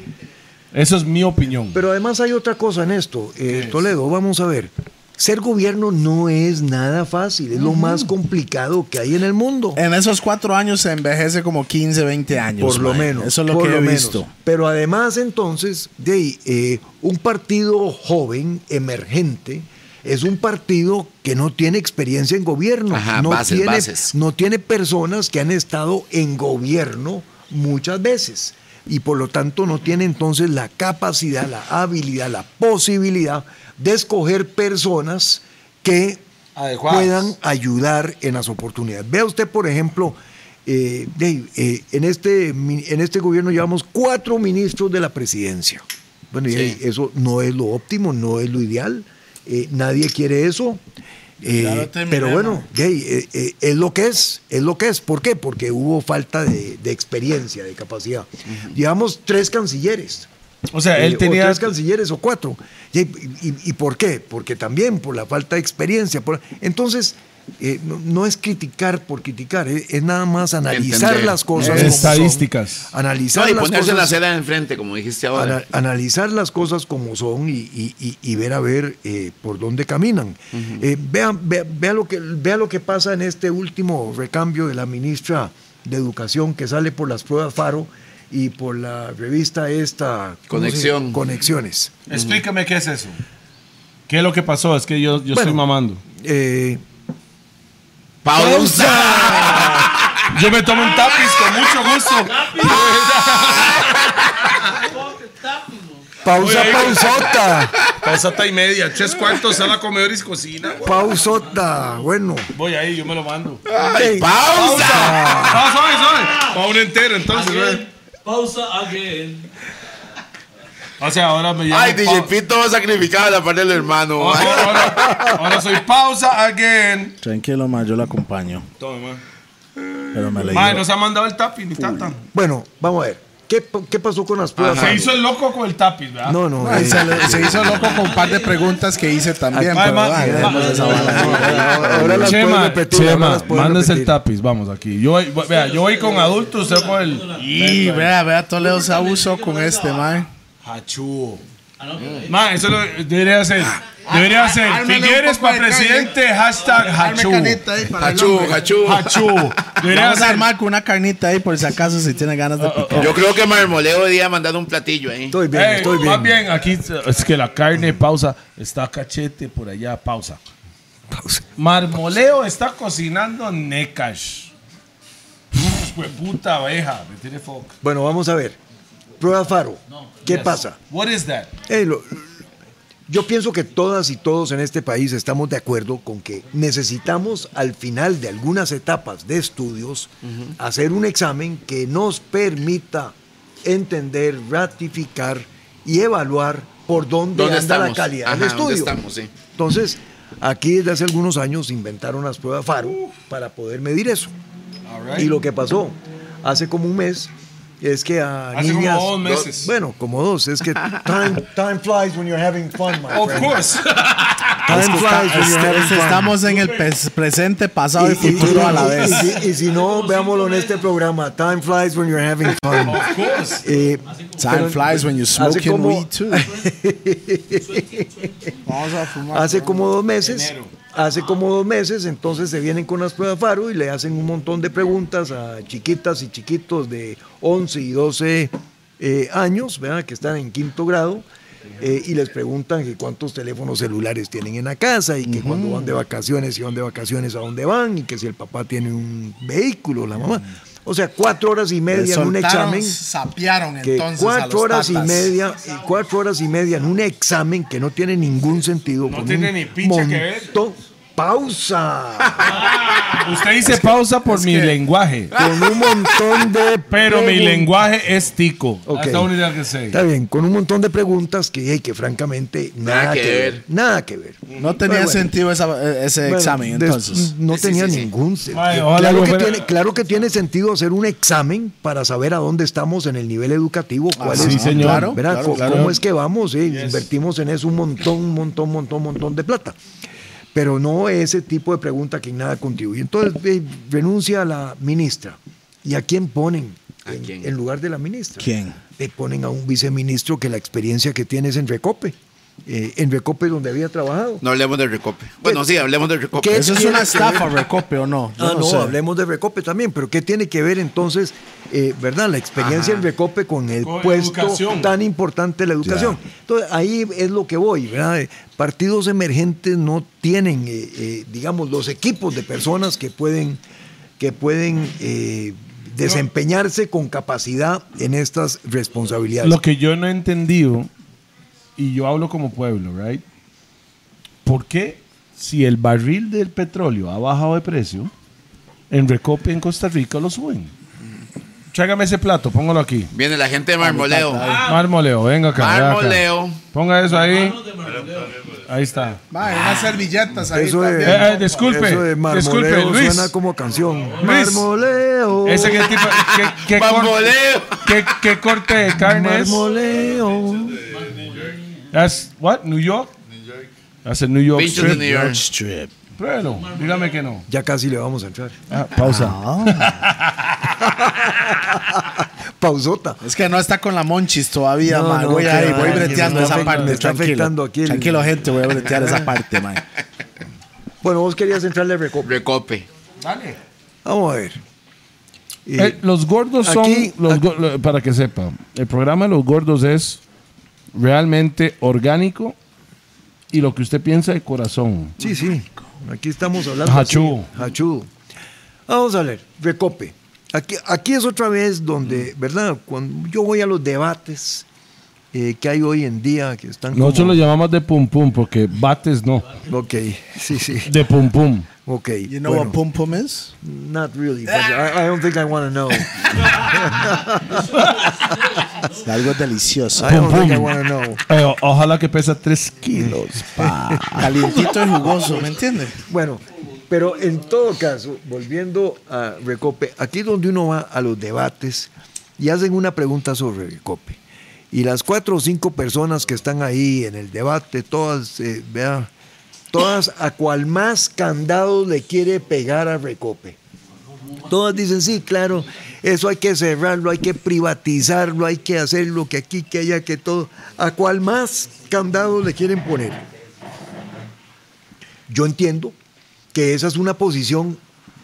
Eso es mi opinión. Pero además hay otra cosa en esto, eh, Toledo, vamos a ver. Ser gobierno no es nada fácil, es lo más complicado que hay en el mundo. En esos cuatro años se envejece como 15, 20 años. por lo man. menos. Eso es lo que he menos. visto. Pero además entonces, de ahí, eh, un partido joven, emergente, es un partido que no tiene experiencia en gobierno. Ajá, no, bases, tiene, bases. no tiene personas que han estado en gobierno muchas veces. Y por lo tanto no tiene entonces la capacidad, la habilidad, la posibilidad de escoger personas que Adecuadas. puedan ayudar en las oportunidades. Vea usted, por ejemplo, eh, Dave, eh, en, este, en este gobierno llevamos cuatro ministros de la presidencia. Bueno, y Sí. eso no es lo óptimo, no es lo ideal. Eh, nadie quiere eso. eh, pero bueno. Jay, eh, es lo que es, es lo que es. ¿Por qué? Porque hubo falta de, de experiencia, de capacidad. Llevamos tres cancilleres. o sea, él o tenía tres cancilleres o cuatro. ¿Y, y- y por qué? Porque también por la falta de experiencia. por- entonces, eh, no, no es criticar por criticar, eh, es nada más analizar Entender. las cosas. Eh, como estadísticas. son, analizar No, y las ponerse la seda enfrente, como dijiste ahora. ana- analizar las cosas como son y, y- y- y ver a ver eh, por dónde caminan. Eh, vea, vea lo que, vea lo que pasa en este último recambio de la ministra de Educación que sale por las pruebas Faro y por la revista esta ¿cómo se- Conexión. Conexiones. Explícame qué es eso. ¿Qué es lo que pasó? Es que yo, yo Bueno. estoy mamando. Eh, ¡Pausa! Yo me tomo un tapiz con mucho gusto. pausa, pausota. Pausata y media, tres cuartos, sala, comedor y cocina. Pausota. Bueno. Voy ahí, yo me lo mando. Ey, ¡Pausa! Ah, suave, suave. Pa' un entero, entonces. Again. güey. Pausa again. O sea, ahora me llamo. Ay, DJ Pito va sacrificado a la parte del hermano. Ahora, ahora- ahora soy pausa again. Tranquilo, man, yo lo acompaño. Toma, man. Pero me leí. Mae, no se ha mandado el tapiz ni tata. Bueno, vamos a ver. ¿Qué, qué pasó con las pruebas? Se Faro? hizo el loco con el tapiz, ¿verdad? No, no. Ay, eh, se, le- se hizo loco con un par de preguntas que hice también. Ay, pero, ma- ay, esa vara. ahora las Chema, repetir. Chema, mándese el tapiz, vamos aquí. Yo, voy- vea, yo voy con adultos, usted con el. Y vea, vea, Toledo se abusó con este, man. Hachú. Ah, ahí- Ma, eso lo debería hacer. Debería ser. ármele un Figueres poco para presidente, hashtag Hachú. Hachú, hachú. Hachú. Debería ser. armar con una carnita ahí por si acaso si tiene ganas de picar. Yo creo que Marmoleo debía mandar un platillo ahí. Estoy bien, estoy bien. Más bien, aquí es que la carne, pausa, está cachete por allá, pausa. Marmoleo está cocinando necash. Puta abeja, me tiene foco. Bueno, vamos a ver. Prueba Faro. ¿Qué Yes. pasa? What is that? Eh, lo- yo pienso que todas y todos en este país estamos de acuerdo con que necesitamos al final de algunas etapas de estudios hacer un examen que nos permita entender, ratificar y evaluar por dónde, ¿Dónde anda la calidad Ajá, del ¿dónde estudio. estamos? Sí. Entonces, aquí desde hace algunos años inventaron las pruebas FARO para poder medir eso. Y lo que pasó hace como un mes es que a Hace como niñas... dos meses. Bueno, como dos. Es que time, time flies when you're having fun, my Of friend. course. Time Es que flies when you're having fun. estamos en el pes- presente, pasado y, Y- futuro y- a la y- vez. Y, si- y si no, veámoslo en este programa. Time flies when you're having fun. Of course. Eh, Time flies when you're smoking como- weed too. Vamos a fumar. hace como dos meses, hace como dos meses, entonces se vienen con las pruebas FARO y le hacen un montón de preguntas a chiquitas y chiquitos de 11 y 12 eh, años, ¿verdad? que están en quinto grado, eh, y les preguntan que cuántos teléfonos celulares tienen en la casa y que cuando van de vacaciones, si van de vacaciones, a dónde van, y que si el papá tiene un vehículo, la mamá. O sea, cuatro horas y media en un examen sapearon que entonces a cuatro los horas y media y cuatro horas y media en un examen que no tiene ningún sentido No con tiene un ni picha que ver. Pausa Usted dice pausa por mi lenguaje. con un montón de Pero mi lenguaje es tico. Ok. That's the only thing I can say. está bien con un montón de preguntas que, hey, que francamente nada, que, ver. nada que ver No tenía Bueno, sentido esa- ese Bueno, examen entonces. no Sí, tenía sí, sí. ningún sentido. Claro, que tiene, claro que tiene sentido hacer un examen para saber a dónde estamos en el nivel educativo, cuál Ah, es, sí, señor. Claro, claro. ¿Cómo es que vamos? eh? Invertimos en eso un montón, un montón, un montón, un montón de plata. Pero no ese tipo de pregunta que en nada contribuye. Entonces eh, renuncia a la ministra. ¿Y a quién ponen ¿A en, quién? en lugar de la ministra? ¿Quién? Le ponen a un viceministro que la experiencia que tiene es en Recope. Eh, en Recope donde había trabajado. No hablemos de Recope. Bueno, sí, hablemos de Recope. ¿Qué ¿Eso es una estafa? Recope o no? Yo Ah, no, sé. hablemos de Recope también, pero ¿qué tiene que ver entonces, eh, verdad, la experiencia en Recope con el Con puesto educación. tan importante de la educación? Entonces, ahí es lo que voy, ¿verdad? Eh, Partidos emergentes no tienen, eh, eh, digamos, los equipos de personas que pueden, que pueden eh, desempeñarse con capacidad en estas responsabilidades. Lo que yo no he entendido, y yo hablo como pueblo, right? ¿Por qué si el barril del petróleo ha bajado de precio, en Recope en Costa Rica lo suben? Tráigame ese plato, póngalo aquí. Viene la gente de Marmoleo. Marmoleo, venga acá. venga acá. Marmoleo. Ponga eso ahí. Ahí está. Mae, unas servilletas ahí Eso de. Eh, eh, disculpe, eso de marmoleo disculpe, Luis. suena como canción. Luis. Marmoleo. Ese que tipo, ¿qué, Marmoleo. qué- qué corte de carne es? Marmoleo. That's what? New York. That's a New York de strip. New York. Strip. Pruébelo, dígame que no. Ya casi le vamos a entrar. Ah, pausa. Pausota. Es que no está con la monchis todavía, No, mae. no, voy ahí, voy breteando esa parte. me está tranquilo. afectando aquí el- Tranquilo, gente, voy a bretear esa parte, mae. Bueno, vos querías entrarle a Recope. Recope. Vamos a ver. Eh, los gordos son, aquí- los aquí- go- lo- para que sepa, el programa de los gordos es realmente orgánico y lo que usted piensa de corazón. sí, sí. Aquí estamos hablando. Así, hachudo. Vamos a ver. Recope. Aquí, aquí es otra vez donde, ¿verdad? Cuando yo voy a los debates eh, que hay hoy en día que están. Nosotros como- lo llamamos de pum pum porque bates no, Ok, sí, sí. de pum pum. Ok. You know bueno, what pum pum is? Not really, but I, I don't think I want to know. Algo delicioso. I don't Pum, think I pum. want to know. Eh, o- ojalá que pesa 3 kilos. pa. Calientito y jugoso, ¿me entiendes? Bueno, pero en todo caso, volviendo a Recope, aquí es donde uno va a los debates y hacen una pregunta sobre Recope. Y las cuatro o cinco personas que están ahí en el debate, todas, eh, vea, todas a cual más candado le quiere pegar a Recope. Todas dicen, sí, claro, eso hay que cerrarlo, hay que privatizarlo, hay que hacer lo que aquí, que allá, que todo. A cual más candado le quieren poner. Yo entiendo que esa es una posición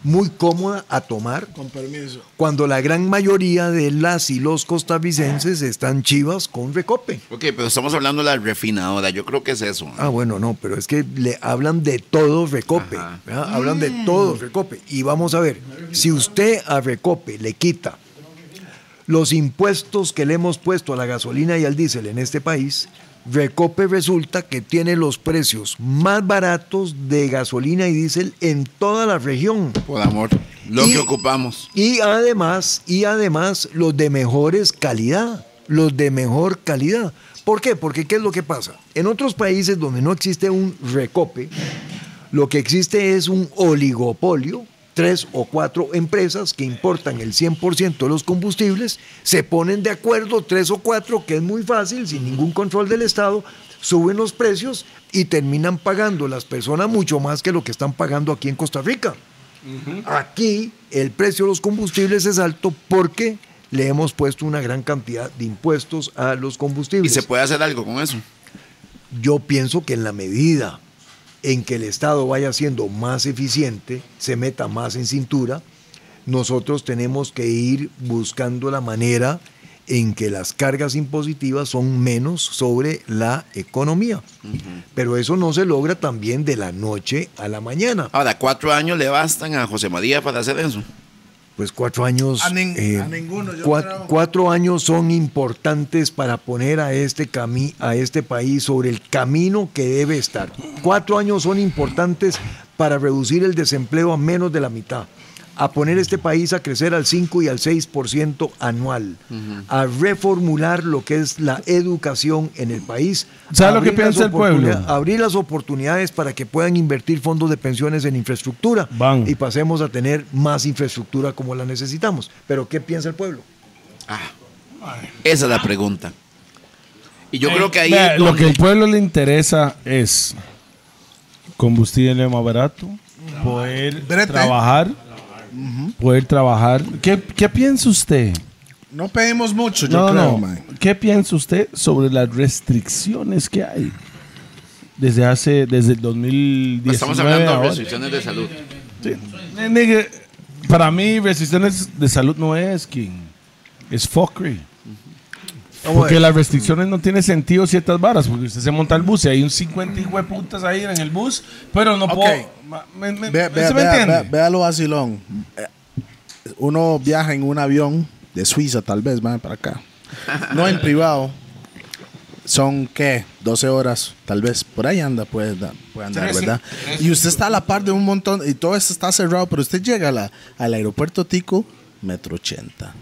muy cómoda a tomar Con permiso. cuando la gran mayoría de las y los costarricenses están chivas con recope. Ok, pero estamos hablando de la refinadora. Yo creo que es eso. Ah, bueno, no, pero es que le hablan de todo recope. Hablan de todo recope. Y vamos a ver, si usted a recope le quita los impuestos que le hemos puesto a la gasolina y al diésel en este país, Recope resulta que tiene los precios más baratos de gasolina y diésel en toda la región. Por amor. Lo Y- que ocupamos. Y además, y además los de mejores calidad, los de mejor calidad. ¿Por qué? Porque ¿qué es lo que pasa? En otros países donde no existe un recope, lo que existe es un oligopolio, tres o cuatro empresas que importan el 100% de los combustibles, se ponen de acuerdo, tres o cuatro, que es muy fácil, sin ningún control del Estado, suben los precios y terminan pagando las personas mucho más que lo que están pagando aquí en Costa Rica. Aquí el precio de los combustibles es alto porque le hemos puesto una gran cantidad de impuestos a los ¿Y combustibles. se puede hacer algo con eso? Yo pienso que en la medida en que el Estado vaya siendo más eficiente, se meta más en cintura, nosotros tenemos que ir buscando la manera en que las cargas impositivas son menos sobre la economía. Pero eso no se logra también de la noche a la mañana. Ahora, cuatro años le bastan a José María para hacer eso. Pues cuatro años. A nin- eh, a ninguno, cuatro años son importantes para poner a este, cami a este país sobre el camino que debe estar. Cuatro años son importantes para reducir el desempleo a menos de la mitad, a poner este país a crecer al 5 y al 6% anual, a reformular lo que es la educación en el país. ¿Sabe lo que abrir las piensa el pueblo? oportunidades- Abrir las oportunidades para que puedan invertir fondos de pensiones en infraestructura Van. y pasemos a tener más infraestructura como la necesitamos. Pero ¿qué piensa el pueblo? Esa es la pregunta. Y yo creo que ahí Vea, lo que al pueblo le interesa es combustible más barato, poder Brete. trabajar, poder trabajar. ¿Qué, qué piensa usted? No pedimos mucho, yo No, creo, no. ¿Qué piensa usted sobre las restricciones que hay desde hace desde el 2019 estamos hablando de restricciones de salud. Sí. Eh, Para mí, restricciones de salud no es king. Es fuckery. Porque las restricciones no tienen sentido ciertas varas, porque usted se monta al bus y hay un 50 putas ahí en el bus, pero no Ok. puedo. ma- me- me- Ve- ve- ¿se me vea- entiende? vea- Véalo vacilón. Uno viaja en un avión de Suiza, tal vez, man, para acá. No en privado. Son, ¿qué? 12 horas, tal vez. Por ahí anda, puede, da- puede andar. ¿verdad? Y usted está a la par de un montón, y todo esto está cerrado, pero usted llega a la- al aeropuerto Tico, metro 80.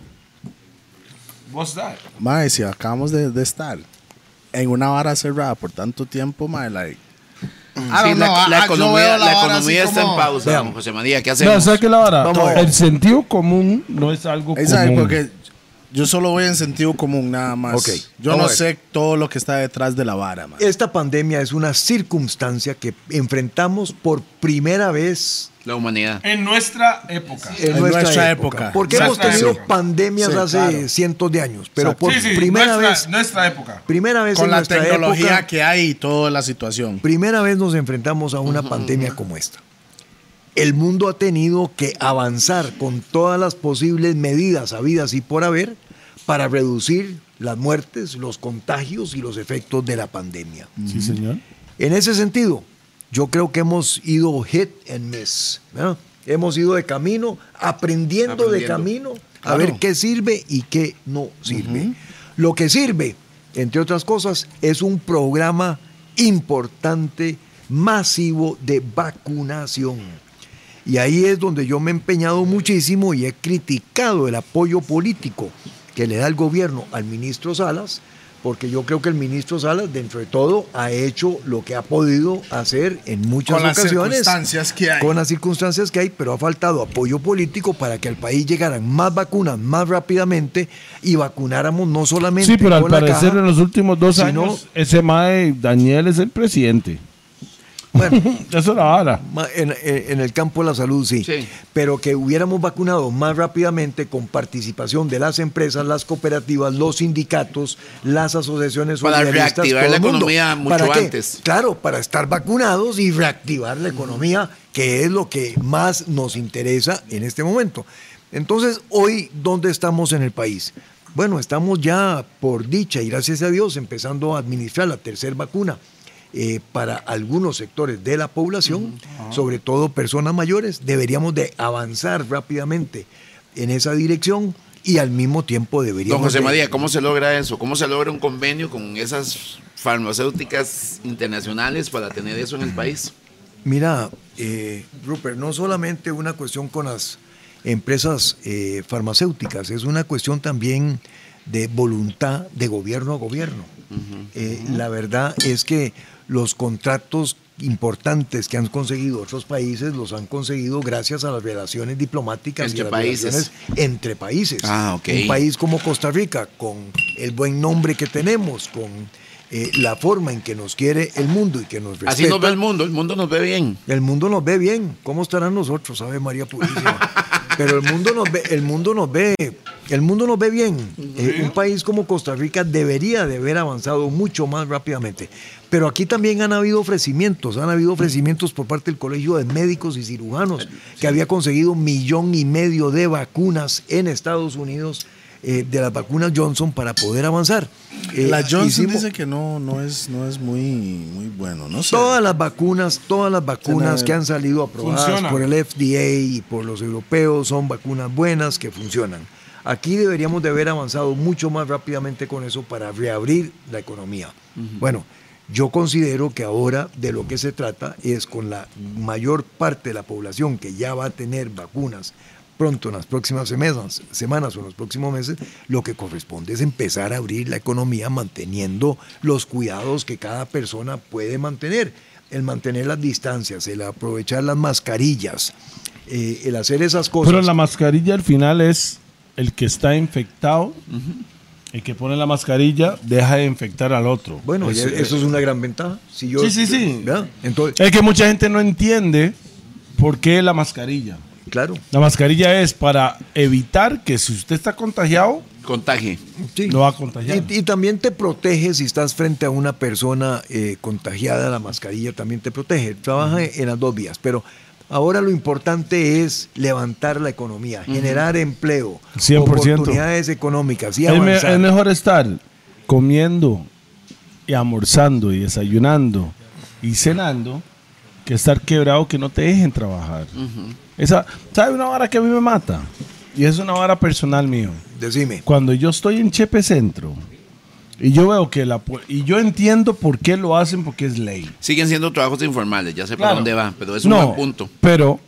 What's that? Mae, si acabamos de, de estar en una vara cerrada por tanto tiempo, mae, like. I Sí, don't la, la ah, economía, la economía está como- en pausa, José María. ¿Qué No, hacemos? ¿sabe qué la vara? El sentido común no es algo Exacto, común. porque yo solo voy en sentido común nada más. Ok, Yo no sé todo lo que está detrás de la vara, man. Esta pandemia es una circunstancia que enfrentamos por primera vez La humanidad. En nuestra época. en, En nuestra, nuestra época. época. Porque hemos tenido época. pandemias Sí, hace claro. cientos de años, pero Exacto. por Sí, sí, primera nuestra, vez, nuestra época. primera vez Con en la nuestra tecnología época, que hay y toda la situación. primera vez nos enfrentamos a una pandemia como esta. El mundo ha tenido que avanzar con todas las posibles medidas habidas y por haber para reducir las muertes, los contagios y los efectos de la pandemia. Sí, señor. En ese sentido, yo creo que hemos ido hit and miss. Hemos ido de camino, aprendiendo, de camino, a Claro. ver qué sirve y qué no sirve. Lo que sirve, entre otras cosas, es un programa importante, masivo de vacunación. Y ahí es donde yo me he empeñado muchísimo y he criticado el apoyo político que le da el gobierno al ministro Salas, porque yo creo que el ministro Salas, dentro de todo, ha hecho lo que ha podido hacer en muchas Con las ocasiones. circunstancias que hay. Con las circunstancias que hay, pero ha faltado apoyo político para que al país llegaran más vacunas más rápidamente y vacunáramos no solamente Sí, pero al con parecer caja, en los últimos dos sino- años, ese mae Daniel es el presidente. Bueno, Eso es la vara. Ma- En, en- el campo de la salud, sí. Sí. Pero que hubiéramos vacunado más rápidamente con participación de las empresas, las cooperativas, los sindicatos, las asociaciones Para reactivar todo la economía mucho ¿Para qué? antes. Claro, para estar vacunados y reactivar la economía, que es lo que más nos interesa en este momento. Entonces, hoy, ¿dónde estamos en el país? Bueno, estamos ya, por dicha y gracias a Dios, empezando a administrar la tercera vacuna eh, para algunos sectores de la población, sobre todo personas mayores. Deberíamos de avanzar rápidamente en esa dirección y al mismo tiempo deberíamos... Don José de- María, ¿cómo se logra eso? ¿Cómo se logra un convenio con esas farmacéuticas internacionales para tener eso en el país? Mira, eh, Rupert, no solamente una cuestión con las empresas eh, farmacéuticas, es una cuestión también de voluntad de gobierno a gobierno. Eh, la verdad es que los contratos importantes que han conseguido otros países los han conseguido gracias a las relaciones diplomáticas Entre y a las países. relaciones entre países. Ah. Un país como Costa Rica, con el buen nombre que tenemos, con eh, la forma en que nos quiere el mundo y que nos respeta. Así nos ve el mundo, el mundo nos ve bien. El mundo nos ve bien. ¿Cómo estarán nosotros? Sabe María Purísima. Pero el mundo nos ve, el mundo nos ve, el mundo nos ve bien. Eh, un país como Costa Rica debería de haber avanzado mucho más rápidamente. Pero aquí también han habido ofrecimientos, han habido ofrecimientos por parte del Colegio de Médicos y Cirujanos, que había conseguido un millón y medio de vacunas en Estados Unidos, eh, de las vacunas Johnson, para poder avanzar. Eh, La Johnson hicimos- dice que no, no, es, no es muy, muy bueno. No sé. Todas las vacunas, todas las vacunas que han salido aprobadas Funciona. por el FDA y por los europeos son vacunas buenas que funcionan. Aquí deberíamos de haber avanzado mucho más rápidamente con eso para reabrir la economía. Bueno, yo considero que ahora de lo que se trata es con la mayor parte de la población que ya va a tener vacunas pronto en las próximas semanas, semanas o en los próximos meses, lo que corresponde es empezar a abrir la economía manteniendo los cuidados que cada persona puede mantener. El mantener las distancias, el aprovechar las mascarillas, eh, el hacer esas cosas. Pero la mascarilla al final es el que está infectado, el que pone la mascarilla deja de infectar al otro. bueno, Es- y eso es una gran ventaja. Si yo, Sí, sí, sí. ¿verdad? Entonces, Es que mucha gente no entiende por qué la mascarilla. Claro. La mascarilla es para evitar que si usted está contagiado, Contagie. Sí. lo va a contagiar. Y, y también te protege si estás frente a una persona eh, contagiada, la mascarilla también te protege. Trabaja en las dos vías, pero ahora lo importante es levantar la economía, generar empleo, 100%. oportunidades económicas y es, me- avanzar. es mejor estar comiendo y almorzando y desayunando y cenando que estar quebrado que no te dejen trabajar. Esa, ¿Sabe una vara que a mí me mata? Y es una vara personal mío. Decime. Cuando yo estoy en Chepe Centro y yo veo que la... Y yo entiendo por qué lo hacen porque es ley. Siguen siendo trabajos informales, ya sé Claro. para dónde va, pero es un no, buen punto. pero...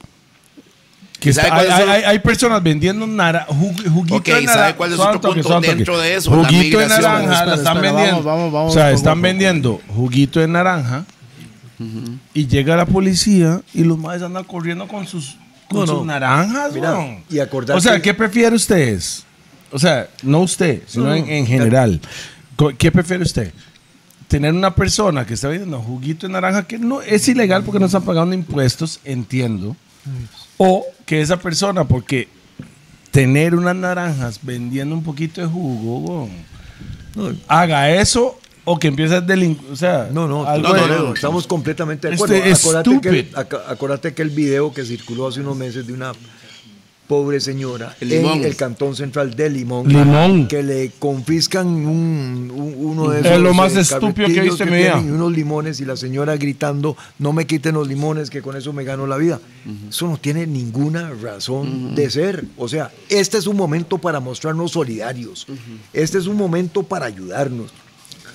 Que ¿Y sabe está- hay, hay- hay personas vendiendo nara, ju- juguito Ok, de ¿sabe naranja. cuál es otro punto dentro de eso? La Juguito de naranja, Espera, la están espera, vendiendo. vamos, vamos, vamos o sea, están vendiendo juguito de naranja y llega la policía y los madres andan corriendo con sus, con No, no. sus naranjas. Mira, y acordate- O sea, ¿qué prefiere ustedes? O sea, no usted, sino No, en, general. ¿Qué prefiere usted? Tener una persona que está vendiendo juguito de naranja que no es ilegal porque no están pagando impuestos, entiendo. O que esa persona, porque tener unas naranjas vendiendo un poquito de jugo, haga eso o que empiece a delinquir. O sea, No, no, algo no, no, no, estamos completamente de Este acuerdo. es Acordate que, el, que video que circuló hace unos meses de una pobre señora El en el cantón central de Limón, Limón. que le confiscan un, un- uno de Es esos lo más eh, estúpido que he carretillos visto en mi vida. tienen y unos limones y la señora gritando no me quiten los limones que con eso me gano la vida eso no tiene ninguna razón de ser. O sea este es un momento para mostrarnos solidarios. Este es un momento para ayudarnos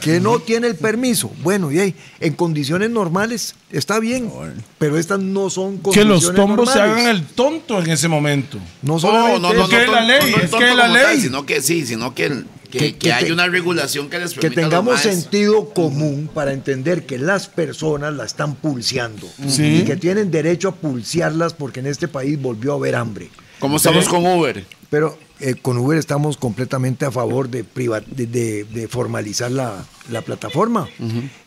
que no tiene el permiso. Bueno, y ahí, en condiciones normales está bien, pero estas no son que condiciones los tombos se hagan el tonto en ese momento. No No, solamente no, no, no, Es que no, la no, ley, no, no, es que la tal, ley. sino que sí, sino que, que, Que- que que hay te- una regulación que les que permita los tengamos sentido común para entender que las personas la están pulseando Sí. y que tienen derecho a pulsearlas porque en este país volvió a haber hambre. ¿Cómo estamos con Uber? Pero eh, con Uber estamos completamente a favor de, priva- de, de- de formalizar la, la plataforma.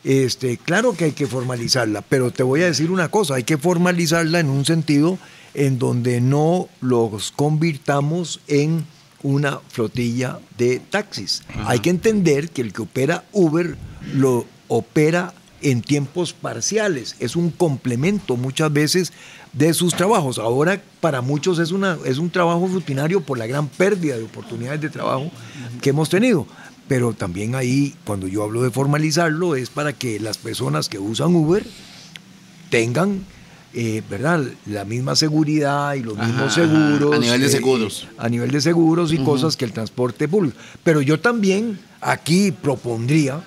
este, claro que hay que formalizarla, pero te voy a decir una cosa, hay que formalizarla en un sentido en donde no los convirtamos en una flotilla de taxis. Hay que entender que el que opera Uber lo opera en tiempos parciales, es un complemento muchas veces de sus trabajos. Ahora para muchos es, una, es un trabajo rutinario por la gran pérdida de oportunidades de trabajo que hemos tenido. Pero también ahí, cuando yo hablo de formalizarlo, es para que las personas que usan Uber tengan, eh, ¿verdad? La misma seguridad y los Ajá, mismos ajá. seguros. A nivel de eh, seguros. a nivel de seguros y cosas que el transporte público. Pero yo también aquí propondría,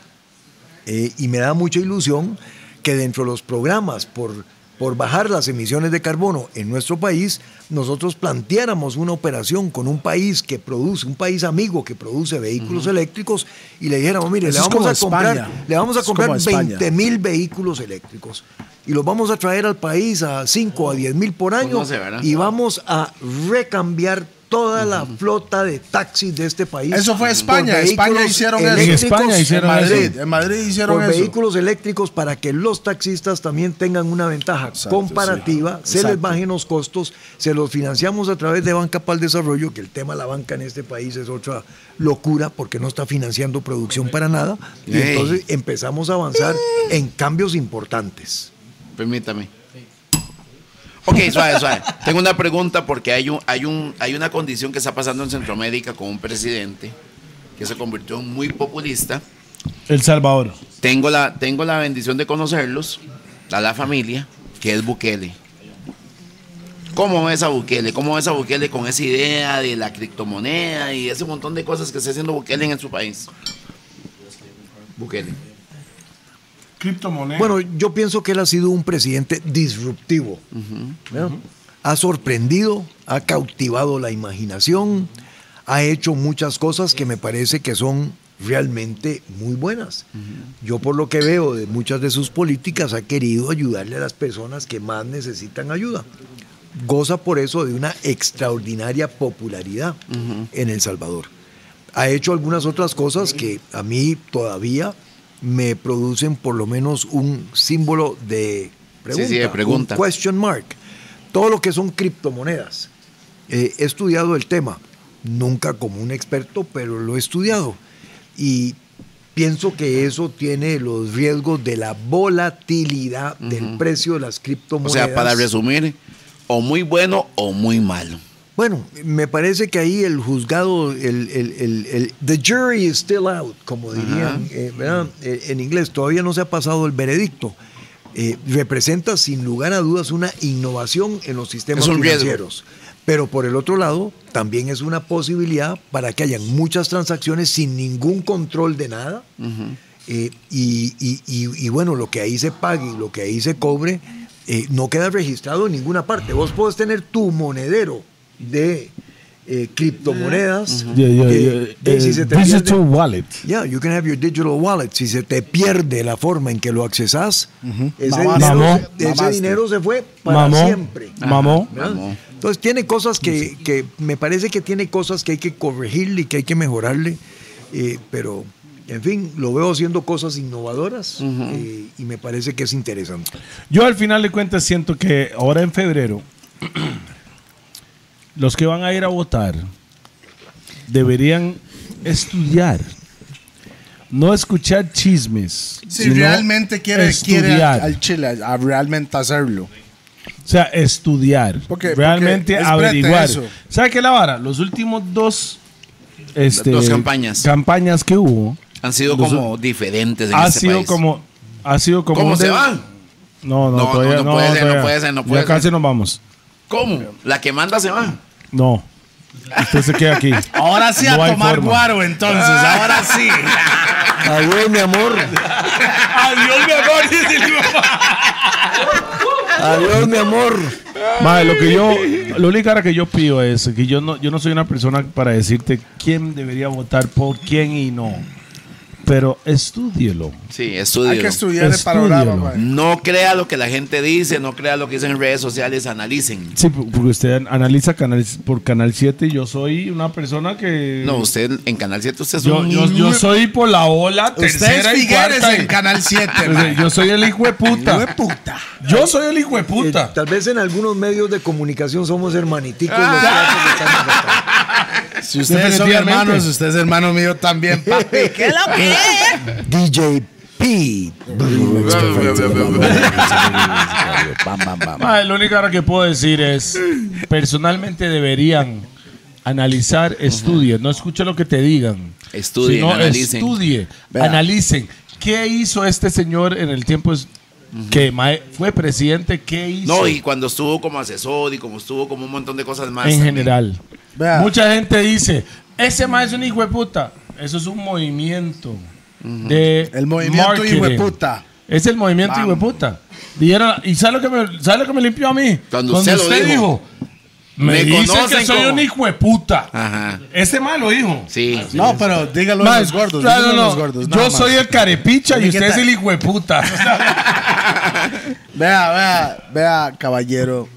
eh, y me da mucha ilusión, que dentro de los programas por por bajar las emisiones de carbono en nuestro país, nosotros planteáramos una operación con un país que produce, un país amigo que produce vehículos eléctricos y le dijéramos, mire, Eso le vamos a comprar, España. le vamos a Es comprar como España. 20 mil vehículos eléctricos y los vamos a traer al país a 5 a 10 mil por año no sé, ¿verdad? y vamos a recambiar toda la flota de taxis de este país. Eso fue España. España hicieron eso. En España hicieron en eso. Madrid, en Madrid hicieron por eso. vehículos eléctricos para que los taxistas también tengan una ventaja Exacto, comparativa, sí. se les bajen los costos, se los financiamos a través de Banca para el Desarrollo, que el tema de la banca en este país es otra locura porque no está financiando producción para nada, y entonces empezamos a avanzar en cambios importantes. Permítame. Ok, suave, suave. Tengo una pregunta porque hay, un, hay, un, hay una condición que está pasando en Centroamérica con un presidente que se convirtió en muy populista. El Salvador. Tengo la, tengo la bendición de conocerlos, a la familia, que es Bukele. ¿Cómo ves a Bukele? ¿Cómo ves a Bukele con esa idea de la criptomoneda y ese montón de cosas que está haciendo Bukele en su país? Bukele. Criptomoneda. Bueno, yo pienso que él ha sido un presidente disruptivo. Ha sorprendido, ha cautivado la imaginación, ha hecho muchas cosas que me parece que son realmente muy buenas. Yo por lo que veo de muchas de sus políticas ha querido ayudarle a las personas que más necesitan ayuda. Goza por eso de una extraordinaria popularidad en El Salvador. Ha hecho algunas otras cosas que a mí todavía me producen por lo menos un símbolo de pregunta. sí, de pregunta. un question mark. Todo lo que son criptomonedas. Eh, he estudiado el tema, nunca como un experto, pero lo he estudiado. Y pienso que eso tiene los riesgos de la volatilidad del precio de las O criptomonedas. sea, para resumir, o muy bueno o muy malo. Bueno, me parece que ahí el juzgado, el, el, el- el- the jury is still out, como dirían eh. Eh, en inglés, todavía no se ha pasado el veredicto. Eh, representa sin lugar a dudas una innovación en los sistemas riesgo. financieros. Pero por el otro lado, también es una posibilidad para que hayan muchas transacciones sin ningún control de nada. Y, y- y- y bueno, lo que ahí se pague y lo que ahí se cobre eh, no queda registrado en ninguna parte. Vos podés tener tu monedero de eh, criptomonedas. Yeah, yeah, que- yeah. de- si se te digital pierde- wallet. Yeah, you can have your digital wallet. Si se te pierde la forma en que lo accesas, ese, Mamaste. dinero, Mamó. se- ese Mamaste. dinero se fue para Mamó. siempre. Mamó. Mamó. Entonces tiene cosas que, que me parece que tiene cosas que hay que corregirle y que hay que mejorarle, eh, pero en fin, lo veo haciendo cosas innovadoras eh, y me parece que es interesante. Yo al final de cuentas siento que ahora en febrero los que van a ir a votar deberían estudiar, no escuchar chismes. Si sino realmente quiere, quiere estudiar. al Chile a realmente hacerlo. O sea, estudiar. Porque- realmente porque averiguar. ¿Sabe qué la vara? Los últimos dos, este, Dos campañas. campañas que hubo Han sido Los- como diferentes en ha este sido país. como ha sido como ¿Cómo se de- van? No, no, No, todavía no, no. no puede ser, no puede ser, no Ya puede casi ser. nos vamos. ¿Cómo? La que manda se va. No. Usted se queda aquí. Ahora sí a No hay tomar forma. guaro, entonces. Ahora sí. Adiós, mi amor. Adiós, mi amor. Adiós, mi amor. Madre, lo que yo, lo único ahora que yo pido es que yo no, yo no soy una persona para decirte quién debería votar por quién y no. Pero estúdielo. Sí, Hay que estudiar el Estúdialo. panorama. No crea lo que la gente dice, no crea lo que dicen en redes sociales, analicen. Sí, porque usted analiza canal, por Canal 7. Yo soy una persona que. No, usted en Canal 7 usted es Yo, un yo, yo soy por la ola, Usted es tercera y cuarta. en Canal 7. O sea, Yo soy el hijo de puta. Hijo de puta. Yo soy el hijo de Eh, puta. tal vez en algunos medios de comunicación somos hermaniticos Ah. los que. Si ustedes son hermanos, usted es hermano mío también, papi. ¿Qué lo que? DJ P. Lo único ahora que puedo decir es, personalmente deberían analizar, estudien, no escuche lo que te digan. Estudien, sino analicen. estudie, analicen. ¿Qué hizo este señor en el tiempo que fue presidente? ¿Qué hizo No, y cuando estuvo como asesor y como estuvo como un montón de cosas más. en también. general? Vea. Mucha gente dice, ese mae es un hijo de puta. Eso es un movimiento de El movimiento hijo de puta. Es el movimiento, hijo de puta. Dijeron, ¿y sabe lo que me, sabe lo que me limpió a mí? Cuando usted lo dijo. me, Me conocen que soy como- un hijo de puta. Ajá. Ese mal lo dijo. Sí. No, pero dígalo a los gordos. claro, dígalo a no, los gordos. Yo más. soy el carepicha y ¿Y usted es el hijo de puta. Vea, vea, vea, caballero.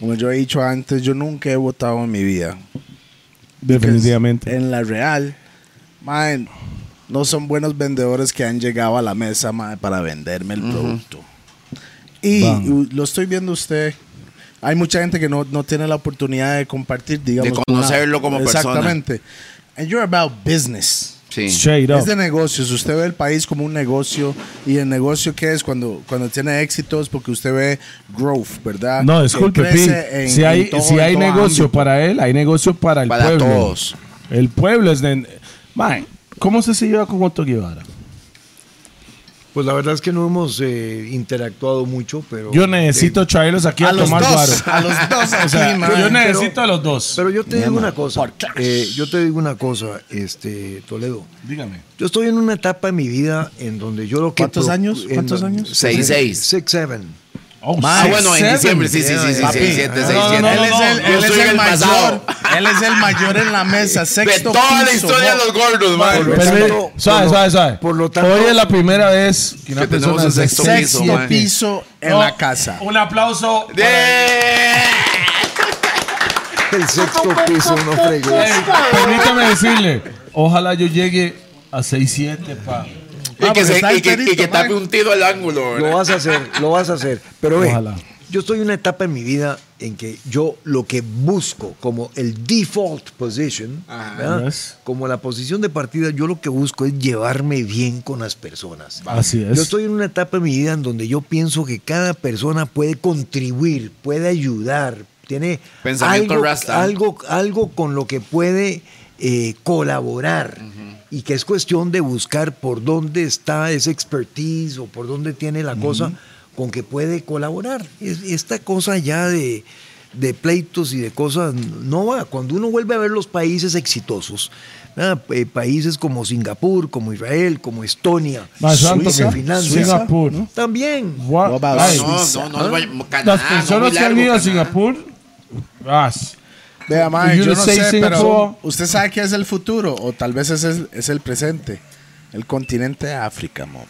Como yo he dicho antes, yo nunca he votado en mi vida. Definitivamente. En la real, man, no son buenos vendedores que han llegado a la mesa man, para venderme el producto. Y lo estoy viendo usted. Hay mucha gente que no, no tiene la oportunidad de compartir, digamos. De conocerlo como persona. Exactamente. And you're about business. Sí. Straight up. Es de negocios. Usted ve el país como un negocio. ¿Y el negocio qué es? Cuando, cuando tiene éxitos, porque usted ve growth, ¿verdad? No, Que disculpe, crece Pi. en- Si hay, todo- si hay negocio ámbito. para él, hay negocio para el Para pueblo. todos. El pueblo es de. Man, ¿cómo se lleva con Otto Guevara? Pues la verdad es que no hemos eh, interactuado mucho, pero... Yo necesito traerlos aquí a, tomar dos, guaro. a los dos O sea, man. yo Pero- necesito a los dos. Pero yo te digo una cosa, eh, yo te digo una cosa, este, Toledo. Dígame. Yo estoy en una etapa en mi vida en donde yo lo que... ¿Cuántos pro- años? ¿Cuántos años? Seis, seis. Six, seven. Oh, Ah, six, bueno, en diciembre, sí, sí, sí, sí, Papi, seis, siete, no, seis, no, siete. no, Él es el, él es el el mayor. Él es el mayor en la mesa. De Sexto toda la piso, historia de ¿no? los gordos, man. Por lo Permi- tanto, suave, suave, suave. por lo tanto- Hoy es la primera vez que una Que tenemos persona de sexto sexto piso, man. piso en No, la casa. Un aplauso. ¡De! El sexto piso, no fregues. Permítame decirle, ojalá yo llegue a 6-7, pa. Y que, se, está y que, y que tape un tiro al ángulo. ¿verdad? Lo vas a hacer, lo vas a hacer. Pero ve, Ojalá. yo estoy en una etapa en mi vida en que yo lo que busco como el default position, como la posición de partida, yo lo que busco es llevarme bien con las personas. Así es. Yo estoy en una etapa en mi vida en donde yo pienso que cada persona puede contribuir, puede ayudar, tiene Pensamiento algo, rasta. algo, algo con lo que puede eh, colaborar y que es cuestión de buscar por dónde está ese expertise o por dónde tiene la cosa con que puede colaborar. Es- esta cosa ya de, de pleitos y de cosas no va. Cuando uno vuelve a ver los países exitosos. Eh, países como Singapur, como Israel, como Estonia, Más Suiza, Finlandia, Singapur. también. What? No, no, Canadá, Las personas que han ido a. Singapur, ras. Vea, You yo no sé, Singapore. pero usted sabe que es el futuro, o tal vez es el, es el presente. El continente de África, mo.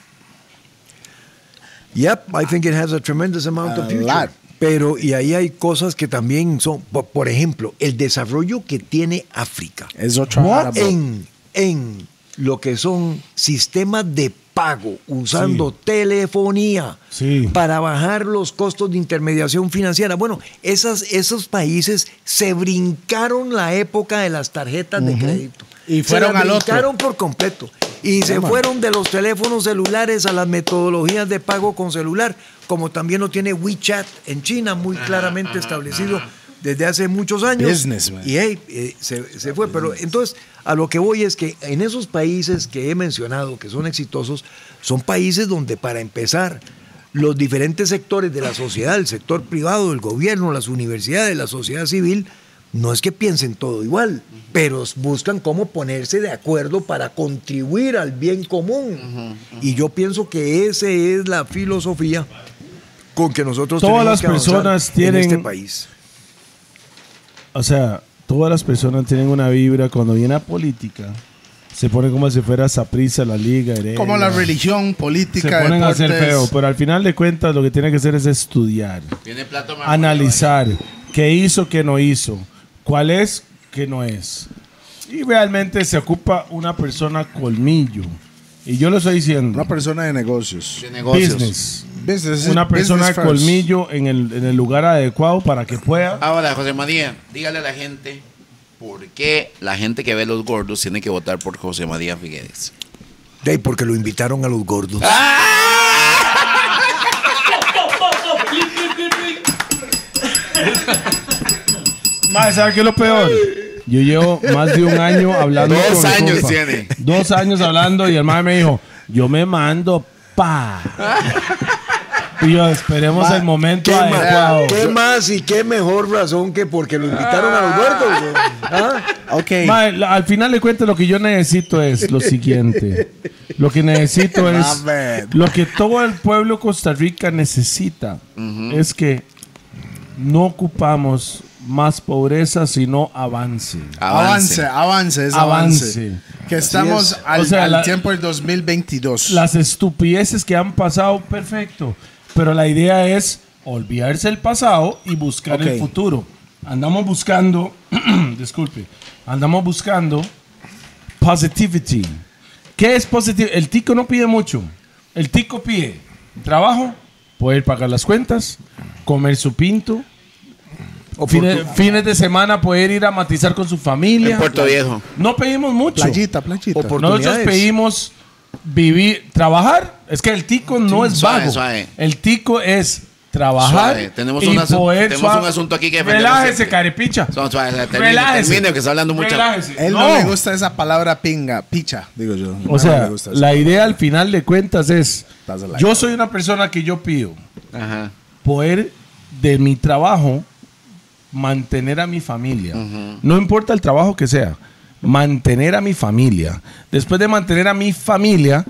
Yep, I think it has a tremendous amount of future. lot. Pero, y ahí hay cosas que también son, por, por ejemplo, el desarrollo que tiene África Es otra en, en lo que son sistemas de pago usando telefonía Sí. para bajar los costos de intermediación financiera. Bueno, esas, esos países se brincaron la época de las tarjetas de crédito. Y Se fueron las al otro. brincaron por completo. Y se fueron de los teléfonos celulares a las metodologías de pago con celular, como también lo tiene WeChat en China, muy claramente establecido desde hace muchos años. Business, man. Y hey, eh, se, se fue. Pero entonces, a lo que voy es que en esos países que he mencionado, que son exitosos, son países donde para empezar, los diferentes sectores de la sociedad, el sector privado, el gobierno, las universidades, la sociedad civil, no es que piensen todo igual, pero buscan cómo ponerse de acuerdo para contribuir al bien común. Y yo pienso que esa es la filosofía con que nosotros Todas tenemos las que personas en tienen- este país. O sea, todas las personas tienen una vibra cuando viene a política. Se pone como si fuera Saprissa, la Liga, Heredia. Como la religión, Se política, ponen a hacer deportes. feo, pero al final de cuentas lo que tiene que hacer es estudiar, Tiene plato más analizar qué hizo, qué no hizo, cuál es, qué no es. Y realmente se ocupa una persona colmillo. Y yo lo estoy diciendo. Una persona de negocios. de negocios. Business. Business, Una persona colmillo en el, en el lugar adecuado para que pueda. Ahora, José María, dígale a la gente por qué la gente que ve los gordos tiene que votar por José María Figueres. De ahí, porque lo invitaron a los gordos. Más, ¿sabes qué es lo peor? Yo llevo más de un año hablando Dos con años compa. tiene. Dos años hablando y el madre me dijo, yo me mando pa. Y yo, esperemos el momento ¿Qué adecuado. más, ¿Qué más y qué mejor razón que porque lo invitaron a los güey? ¿Ah? Ok. Mae, la- al final de cuentas, lo que yo necesito es lo siguiente. Lo que necesito es. Lo que todo el pueblo de Costa Rica necesita es que no ocupamos más pobreza, sino avance. Avance, avance, es avance. Avance. Que estamos es. al, O sea, al la- tiempo del 2022. Las estupideces que han pasado, perfecto. Pero la idea es olvidarse el pasado y buscar el futuro. Andamos buscando, disculpe, andamos buscando positivity. ¿Qué es positivo? El tico no pide mucho. El tico pide trabajo, poder pagar las cuentas, comer su pinto, fines, fines de semana poder ir a matizar con su familia. En Puerto Viejo. No pedimos mucho. Playita, playita. Nosotros pedimos vivir, trabajar. Es que el tico no es Suave, vago. suave. El tico es trabajar Suave. Tenemos y un poder tenemos suave- un asunto aquí que Relájese, carepicha. Relájese. termine, que está hablando mucho. Relájese. Él no. No. le gusta esa palabra pinga, picha, digo yo. O no sea, la idea al final de cuentas es, yo soy una persona que yo pido Ajá. poder de mi trabajo mantener a mi familia. No importa el trabajo que sea, mantener a mi familia. Después de mantener a mi familia,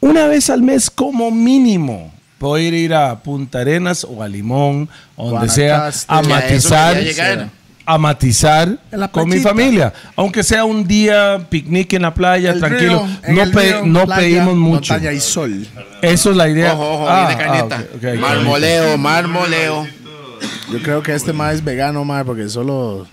una vez al mes como mínimo, poder ir a Punta Arenas o a Limón, o donde sea, a matizar. A matizar con mi familia. Aunque sea un día picnic en la playa, El tranquilo. río, no pe- río, no playa, pedimos mucho. Montaña y sol. Eso es la idea. Ojo, ojo, Ah, viene ah, marmoleo, marmoleo. Yo creo que este más es vegano, más porque solo,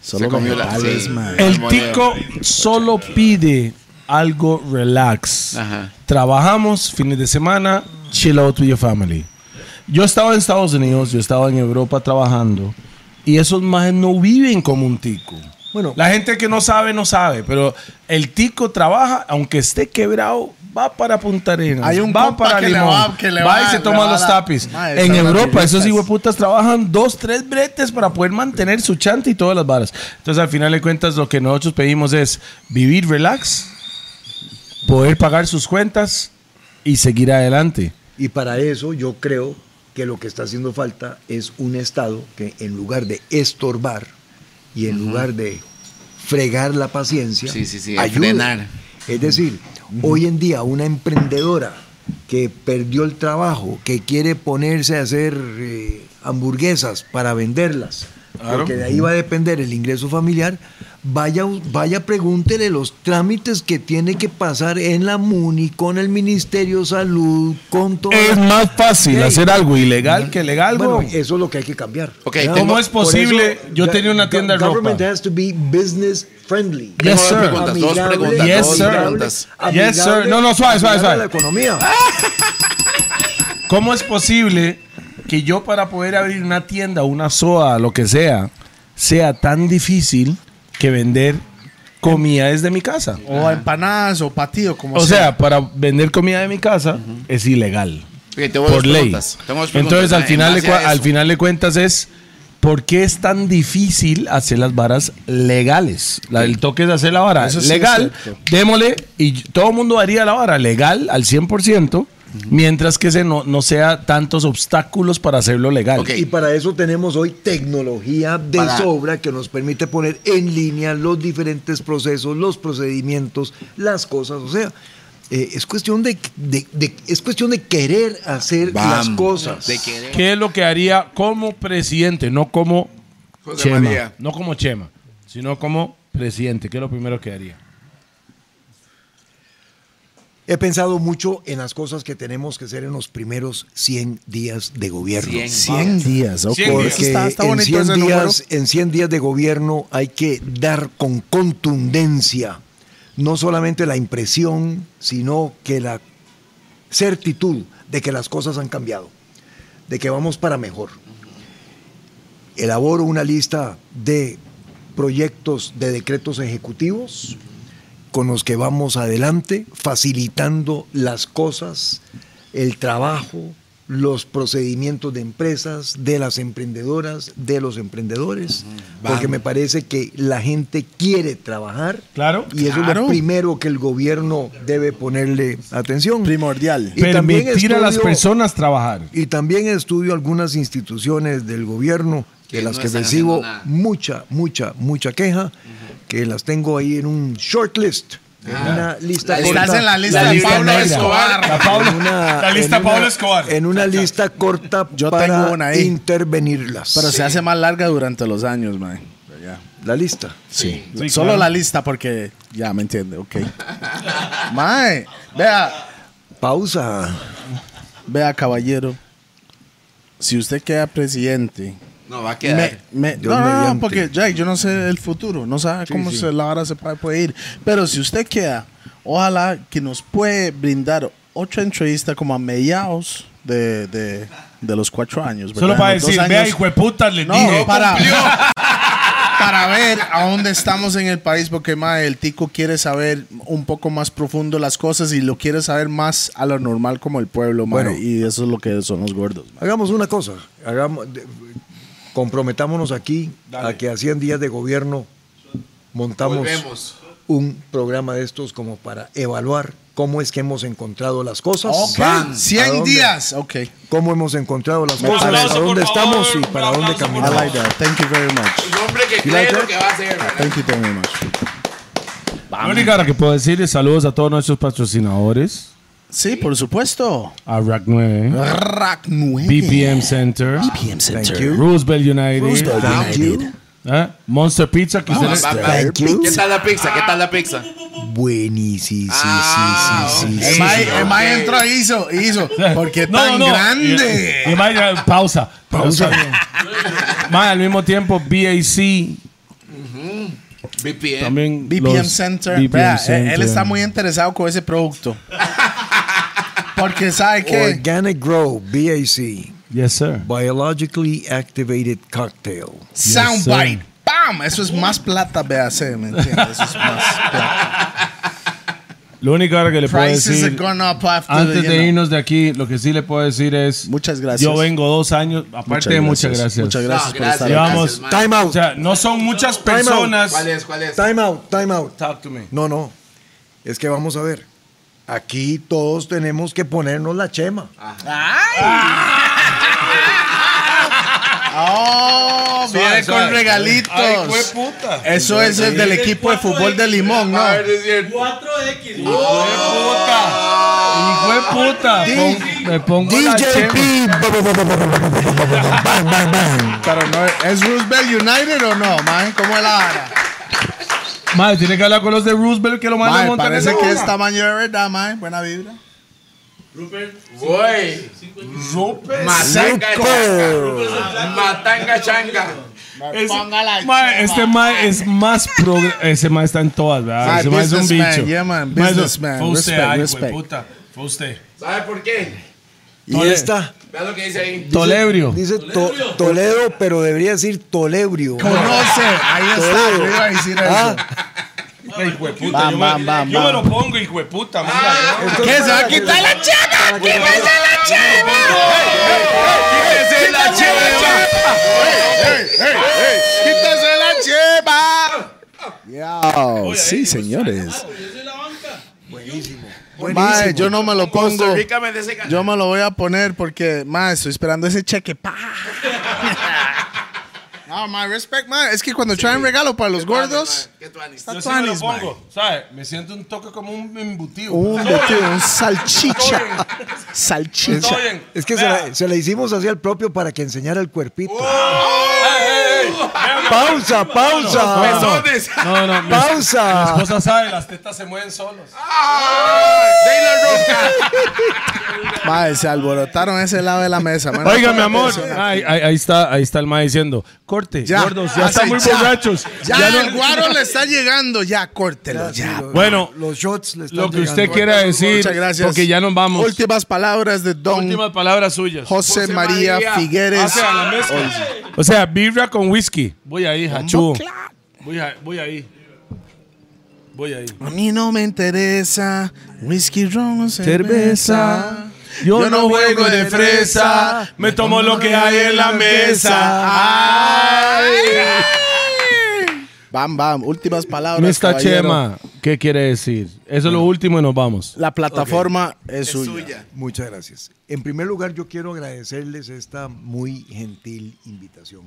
solo Se comió la- sí. El tico solo pide algo relax. Ajá. Trabajamos fines de semana, chill out with your family. Yo estaba en Estados Unidos, yo estaba en Europa trabajando y esos más no viven como un tico. Bueno. la gente que no sabe, no sabe, pero el tico trabaja, aunque esté quebrado, va para Punta Arenas, Hay un va para que le Limón, va- que le va, va- y se le toma los la- tapis. En Europa, esos putas trabajan dos, tres bretes para poder mantener su chante y todas las varas. Entonces, al final de cuentas, lo que nosotros pedimos es vivir relax, poder pagar sus cuentas y seguir adelante. Y para eso yo creo que lo que está haciendo falta es un Estado que en lugar de estorbar y en lugar de fregar la paciencia, Sí, sí, sí, a ayude. frenar. Es decir, hoy en día una emprendedora que perdió el trabajo, que quiere ponerse a hacer eh, hamburguesas para venderlas, porque de ahí va a depender el ingreso familiar, vaya, vaya pregúntele los trámites que tiene que pasar en la MUNI, con el Ministerio de Salud, con todo. Es más fácil hacer algo ilegal que legal, Bueno, güey. eso es lo que hay que cambiar. ¿Cómo es posible? eso, Yo tenía una tienda de ropa. Government has to be business friendly. Yes, sir. dos preguntas, dos Amigable, preguntas, Yes, dos sir. preguntas. Yes, sir. No, no, suave, suave, suave. la economía. ¿Cómo es posible que yo para poder abrir una tienda, una SOA, lo que sea, sea tan difícil que vender comida desde mi casa? O empanadas o patido, como O sea, para vender comida de mi casa es ilegal. Por ley. Entonces, al final, de, al final de cuentas es, ¿por qué es tan difícil hacer las varas legales? La, el toque es hacer la vara sí legal, démosle, y todo el mundo haría la vara legal al 100%, mientras que se no, no sea tantos obstáculos para hacerlo legal. Y para eso tenemos hoy tecnología de Para- sobra que nos permite poner en línea los diferentes procesos, los procedimientos, las cosas. O sea, eh, es cuestión de, de- de- es cuestión de querer hacer las cosas. De. ¿Qué es lo que haría como presidente? No como José Chema. María. No como Chema, sino como presidente. ¿Qué es lo primero que haría? He pensado mucho en las cosas que tenemos que hacer en los primeros 100 días de gobierno. 100. 100 días, ok. 100 días. Porque Está, está en, bonito 100 ese número. días, en 100 días de gobierno hay que dar con contundencia no solamente la impresión, sino que la certitud de que las cosas han cambiado, de que vamos para mejor. Elaboro una lista de proyectos de decretos ejecutivos con los que vamos adelante, facilitando las cosas, el trabajo, los procedimientos de empresas, de las emprendedoras, de los emprendedores, porque me parece que la gente quiere trabajar Claro. y eso es lo primero que el gobierno debe ponerle atención. Primordial. Y también Permitir a las estudio- personas trabajar. Y también estudio algunas instituciones del gobierno de Que las no que recibo mucha, mucha, mucha queja, que las tengo ahí en un short list, en una lista La corta. Estás en la lista La de Pablo negra. Escobar. La, Paula- una- la lista Pablo Escobar. En una lista corta Yo para tengo una ahí. intervenirlas. Pero se hace más larga durante los años, man. La lista. Sí. Sí, Solo claro. la lista porque ya me entiende, ok. Mae, vea, Pausa. vea, caballero. Si usted queda presidente, No, va a me, quedar. me- Dios no, no, no, porque Jake, yo no sé el futuro, no sabe cómo sí. Se, la hora se puede, puede ir. Pero si usted queda, ojalá que nos puede brindar otra entrevista como a mediados de, de, de los cuatro años. Solo ¿verdad? para Los dos decir, vea, años- hijo de puta, le No, dije. para, para ver a dónde estamos en el país, porque mae, el tico quiere saber un poco más profundo las cosas y lo quiere saber más a lo normal como el pueblo, Bueno. y eso es lo que son los gordos. mae. Hagamos una cosa. Hagamos, comprometámonos aquí a que a 100 días de gobierno montamos Volvemos. un programa de estos como para evaluar cómo es que hemos encontrado las cosas. Ok, ¿A 100 dónde? días, ok. Cómo hemos encontrado las cosas, parece. a Aplauso, dónde estamos favor, y para dónde I caminamos. like that, thank you very much. Un hombre que like cree lo que va a hacer. ¿verdad? Thank you very much. La única que puedo decir es saludos a todos nuestros patrocinadores. Sí, por supuesto. A Rack 9, Rack 9. BPM Center, BPM Center. Thank you. Roosevelt United, Thank you. ¿eh? Monster Pizza, que. Thank you. ¿Qué tal la pizza? ¿Qué tal la pizza? Buenísimo. Sí, sí, Ah, sí, sí, ok. sí, mae, sí, el mae ok. entró y hizo, hizo. Porque No, tan no, grande. Y- y vaya, pausa. Pausa. Más al mismo tiempo, BAC BPM. también. BPM Center. BPM Vea, él- Center. Él está muy interesado con ese producto. Porque sabe que Organic Grow, BAC. Yes, sir. Biologically Activated Cocktail. Soundbite. ¡Bam! Eso es más plata, BAC, ¿me entiendes? Eso es más plata. Lo único ahora que le puedo Prices decir. gone up after Antes the, de know. irnos de aquí, lo que sí le puedo decir es. Muchas gracias. Yo vengo dos años, aparte de muchas gracias. Muchas gracias No, por estar gracias, aquí. Llevamos- gracias. Time O out. sea, no son muchas personas. ¿Cuál es? ¿Cuál es? Time out, time out. Talk to me. No, no. Es que vamos a ver. Aquí todos tenemos que ponernos la chema. Oh, viene con regalitos. Ay, fue puta. Eso es el del equipo de fútbol de Limón, ¿no? A ver, es cierto. 4X. Hijo de puta. Pon- me pongo la DJP. chema. Bang, bang, bang. Pero no, ¿es Roosevelt United o no, man? ¿Cómo es la vara? Madre, tiene que hablar con los de Roosevelt que lo mandan a montar parece que es tamaño de verdad, man. Buena vibra. Voy. Rupert. Matanga changa. Matanga changa. Es- mae, este mae es más progre- Ese mae está en todas, ¿verdad? Ese mae es un bicho. yeah, man, Mae, businessman. Fue usted, Respect, ay, respect. puta. Fue usted. ¿Sabe por qué? Y esta. Vea lo que dice ahí. Tolebrio. Dice to- Toledo, pero debería decir Tolebrio. Conoce, ahí está. Toledo. Yo iba a decir Ah, eso. Ay, hijo de puta. Bam, yo bam, me, bam, yo me lo pongo, hijo de puta. esto ¿Qué? es ¿Se va a para que- quitar la que- ¡Quítese la ¡Quítese la chema! Yo, sí, señores. Mae, yo no me lo pongo. Costa Rica me dice que- Yo me lo voy a poner porque, mae, estoy esperando ese cheque. Pa. No, my respect, man. Es que cuando traen regalo para los gordos, está Yo sí me lo tuanis, mae. pongo, ¿sabes? Me siento un toque como un embutido. Un vestido, un salchicha. Salchicha. Es que se la, se la hicimos así al propio para que enseñara el cuerpito. Vea, Pausa, pausa. Pezones. No, no, mi, Pausa. mi esposa sabe, las tetas se mueven solos. ¡De la roca! Mae, se alborotaron ese lado de la mesa. man. Oiga, mi amor. Ahí, ahí- ahí está, ahí está el mae diciendo, corte, Ya, gordos, ya están muy ya. borrachos. Ya, Ya no- el guaro le está llegando. Ya, córtelo, ya. Bueno, los shots le están Lo que usted llegando. quiera decir, Muchas gracias. porque ya nos vamos. Últimas palabras de Don Últimas palabras suyas. José, José María, María. Figueres. La mezcla. O sea, birra con whisky. Voy ahí, hachu. Voy, a- voy ahí. Voy ahí. A mí no me interesa whisky, ron o cerveza. Cerveza. Yo, no juego de fresa, me tomo lo que hay en la mesa. Ay. Bam, bam. Últimas palabras. Mr. caballero. Chema, ¿qué quiere decir? Eso es lo último y nos vamos. La plataforma es, Es suya. suya. Muchas gracias. En primer lugar, yo quiero agradecerles esta muy gentil invitación.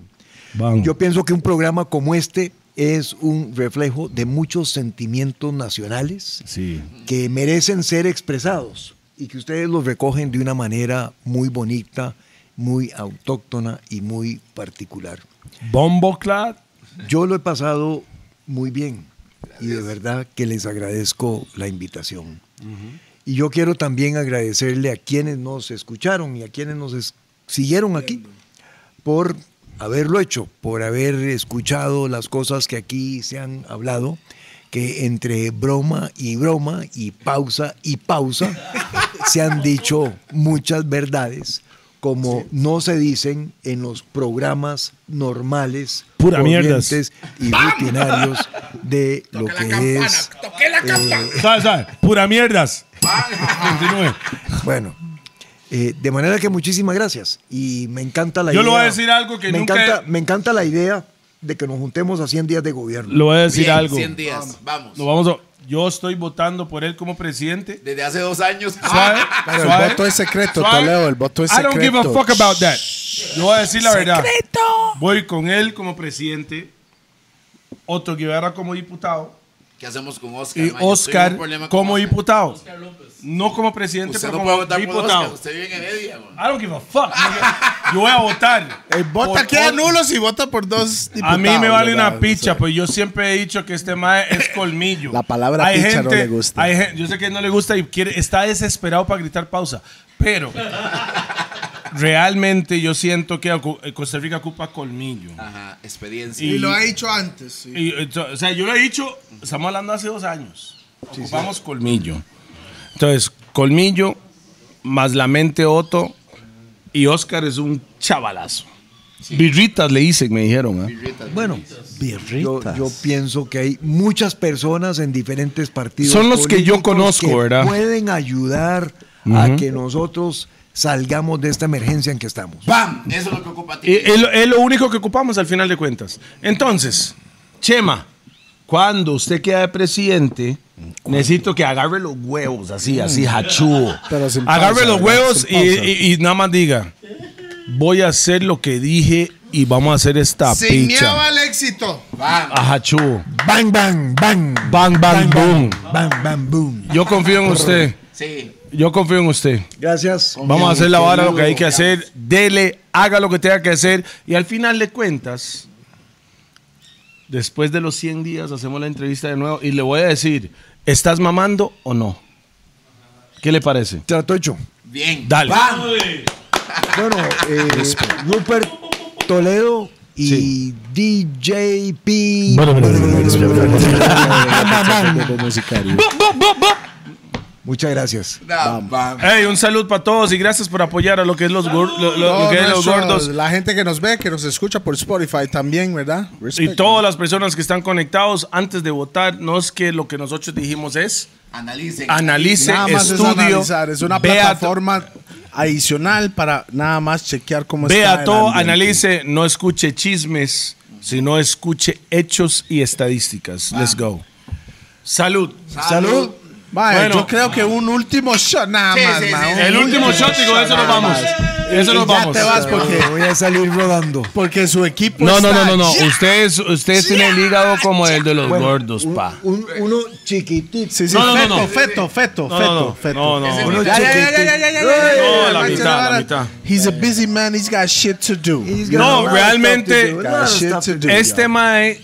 Vamos. Yo pienso que un programa como este es un reflejo de muchos sentimientos nacionales Sí. que merecen ser expresados y que ustedes los recogen de una manera muy bonita, muy autóctona y muy particular. Bomboclad. Yo lo he pasado muy bien y de verdad que les agradezco la invitación. Y yo quiero también agradecerle a quienes nos escucharon y a quienes nos es- siguieron aquí por haberlo hecho, por haber escuchado las cosas que aquí se han hablado, que entre broma y broma y pausa y pausa se han dicho muchas verdades como no se dicen en los programas normales, Pura mierdas. corrientes y rutinarios de lo que es eh, ¿Sabe, sabe? Pura mierdas. Continúe. Bueno, eh, de manera que muchísimas gracias. Y me encanta la Yo idea. le voy a decir algo que me nunca Encanta, he- me encanta la idea de que nos juntemos a 100 días de gobierno. Le voy a decir Bien, algo. 100 días. Vamos. Vamos a- yo estoy votando por él como presidente. Desde hace dos años. Suave, Pero suave, el voto es secreto, suave. Toledo. El voto es I secreto. don't give a fuck about that. Yo voy a decir la verdad. Voy con él como presidente. Otto Guevara como diputado. ¿Qué hacemos con Oscar? Y man? Oscar como Oscar. diputado. No como presidente, Usted pero no como por diputado. Oscar. Usted vive en Heredia, man. I don't give a fuck. Yo voy a votar. El vota por queda nulo si vota por dos diputados. A mí me vale ¿verdad? una picha, pues yo siempre he dicho que este mae es colmillo. La palabra picha no le gusta. hay yo sé que no le gusta y quiere, está desesperado para gritar pausa, pero realmente yo siento que eh, Costa Rica ocupa colmillo. Ajá, experiencia. Y- Y lo ha dicho antes. sí. Y, eh, o sea, yo lo he dicho, estamos hablando hace dos años. Ocupamos colmillo. Entonces, colmillo, más la mente Otto, y Oscar es un chavalazo. Birritas le dicen, me dijeron. ¿ah? Bueno, yo, yo pienso que hay muchas personas en diferentes partidos. Son los que yo conozco, que ¿verdad? Pueden ayudar a que nosotros salgamos de esta emergencia en que estamos. ¡Bam! Eso es lo que ocupa a ti. Es, lo- es lo único que ocupamos al final de cuentas. Entonces, Chema, cuando usted queda de presidente, necesito que agarre los huevos, así, así. Pero sin agarre pausa, los huevos y, y- y nada más diga, voy a hacer lo que dije y vamos a hacer esta Sin miedo picha. al éxito. ¡Bam! A hachudo. Bang, bang, bang. Bang, bang, boom. Bang, bang, boom. Yo confío en usted. Sí. Yo confío en usted. Gracias. Vamos a hacer la vara lo que hay que hacer. Dele, haga lo que tenga que hacer. Y al final de cuentas, después de los 100 días, hacemos la entrevista de nuevo. Y le voy a decir, ¿estás mamando o no? ¿Qué le parece? Trato hecho. Bien. Dale. ¡Bam! Bueno, eh, Rupert Toledo y DJP. Muchas gracias. Bam. Hey, un saludo para todos y gracias por apoyar a lo que es los, gor- lo- lo- lo que es los gordos. La gente que nos ve, que nos escucha por Spotify también, ¿verdad? Y Respect. todas las personas que están conectados antes de votar, no es que lo que nosotros dijimos es Analicen. analice, Nada más es estudio, analizar. Es una vea plataforma adicional para nada más chequear cómo está. Vea todo, analice, no escuche chismes, sino escuche hechos y estadísticas. Let's go. Salud. Salud. Mae, Bueno. yo creo que un último shot nada Sí, más, sí, sí, El último shot y con eso nos vamos. Eso Y nos ya vamos. te vas porque, Voy a salir rodando. porque su equipo No, no, está no, no, no. ya- Ustedes, ustedes tienen el hígado como el de los gordos, pa. Un- uno chiquitito. Sí, sí, No, no, no, feto, no. feto, feto, No, feto, no, no. feto. No, no. Uno Ya, ya, ya, chiquitito. ya, ya, ya, ya, ya, No, ya, la ya, mitad, ya, la ya. mitad. He's a busy man, he's got shit to do. He's got No, realmente. Este mae,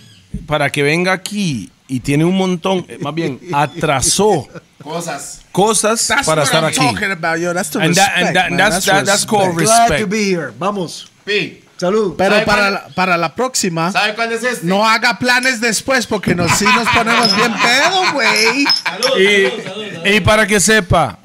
para que venga aquí y tiene un montón, eh, más bien, atrasó Cosas. cosas That's para what estar I'm aquí. talking about, yo. That's called respect. Glad to be here. Vamos. Salud. Pero ¿Sabe para cuál? la, para la próxima, ¿Sabe cuál es este? no haga planes después porque nos, sí nos ponemos bien pedo, güey. Y, y para que sepa,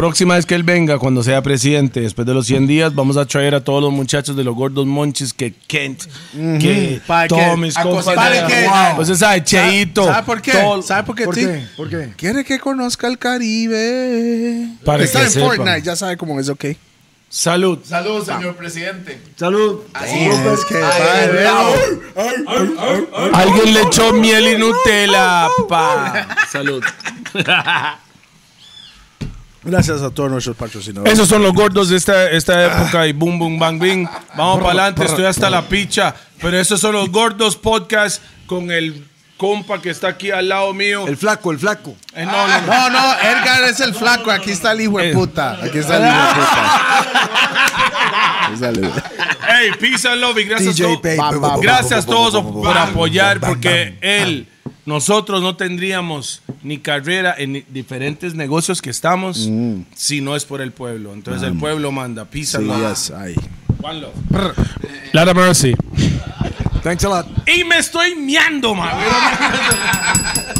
próxima vez que él venga, cuando sea presidente, después de los 100 días, vamos a traer a todos los muchachos de los gordos monches que Kent, que ¿Para qué? todos mis A compas. cocinar. de- ¿Para qué? Wow. Pues sabe, Cheito. ¿Sabe por qué? todo- ¿Sabe por qué, ¿Por qué? ¿Por qué? Quiere que conozca el Caribe. Para Está que en. Fortnite, ya sabe cómo es, ok. Salud. Salud, señor presidente. Salud. Es que. Alguien le echó miel y Nutella, pa. Salud. Gracias a todos nuestros patrocinadores. Esos son los gordos de esta, esta época y boom, boom, bang, bing. Vamos para adelante, estoy hasta la picha. Pero esos son los gordos podcast con el compa que está aquí al lado mío. El flaco, el flaco. Eh, no, no, no. Edgar es el flaco. Aquí está el hijo de Eh. puta. Aquí está el hijo de puta. Hey, peace and love y gracias, DJ to- Pay. Ba, ba, ba, gracias a todos por apoyar porque bam, él, nosotros no tendríamos ni carrera en diferentes negocios que estamos si no es por el pueblo. Entonces el pueblo manda. Peace and love. yes, ahí. One love. Lot of mercy. Thanks a lot. Y me estoy miando, man.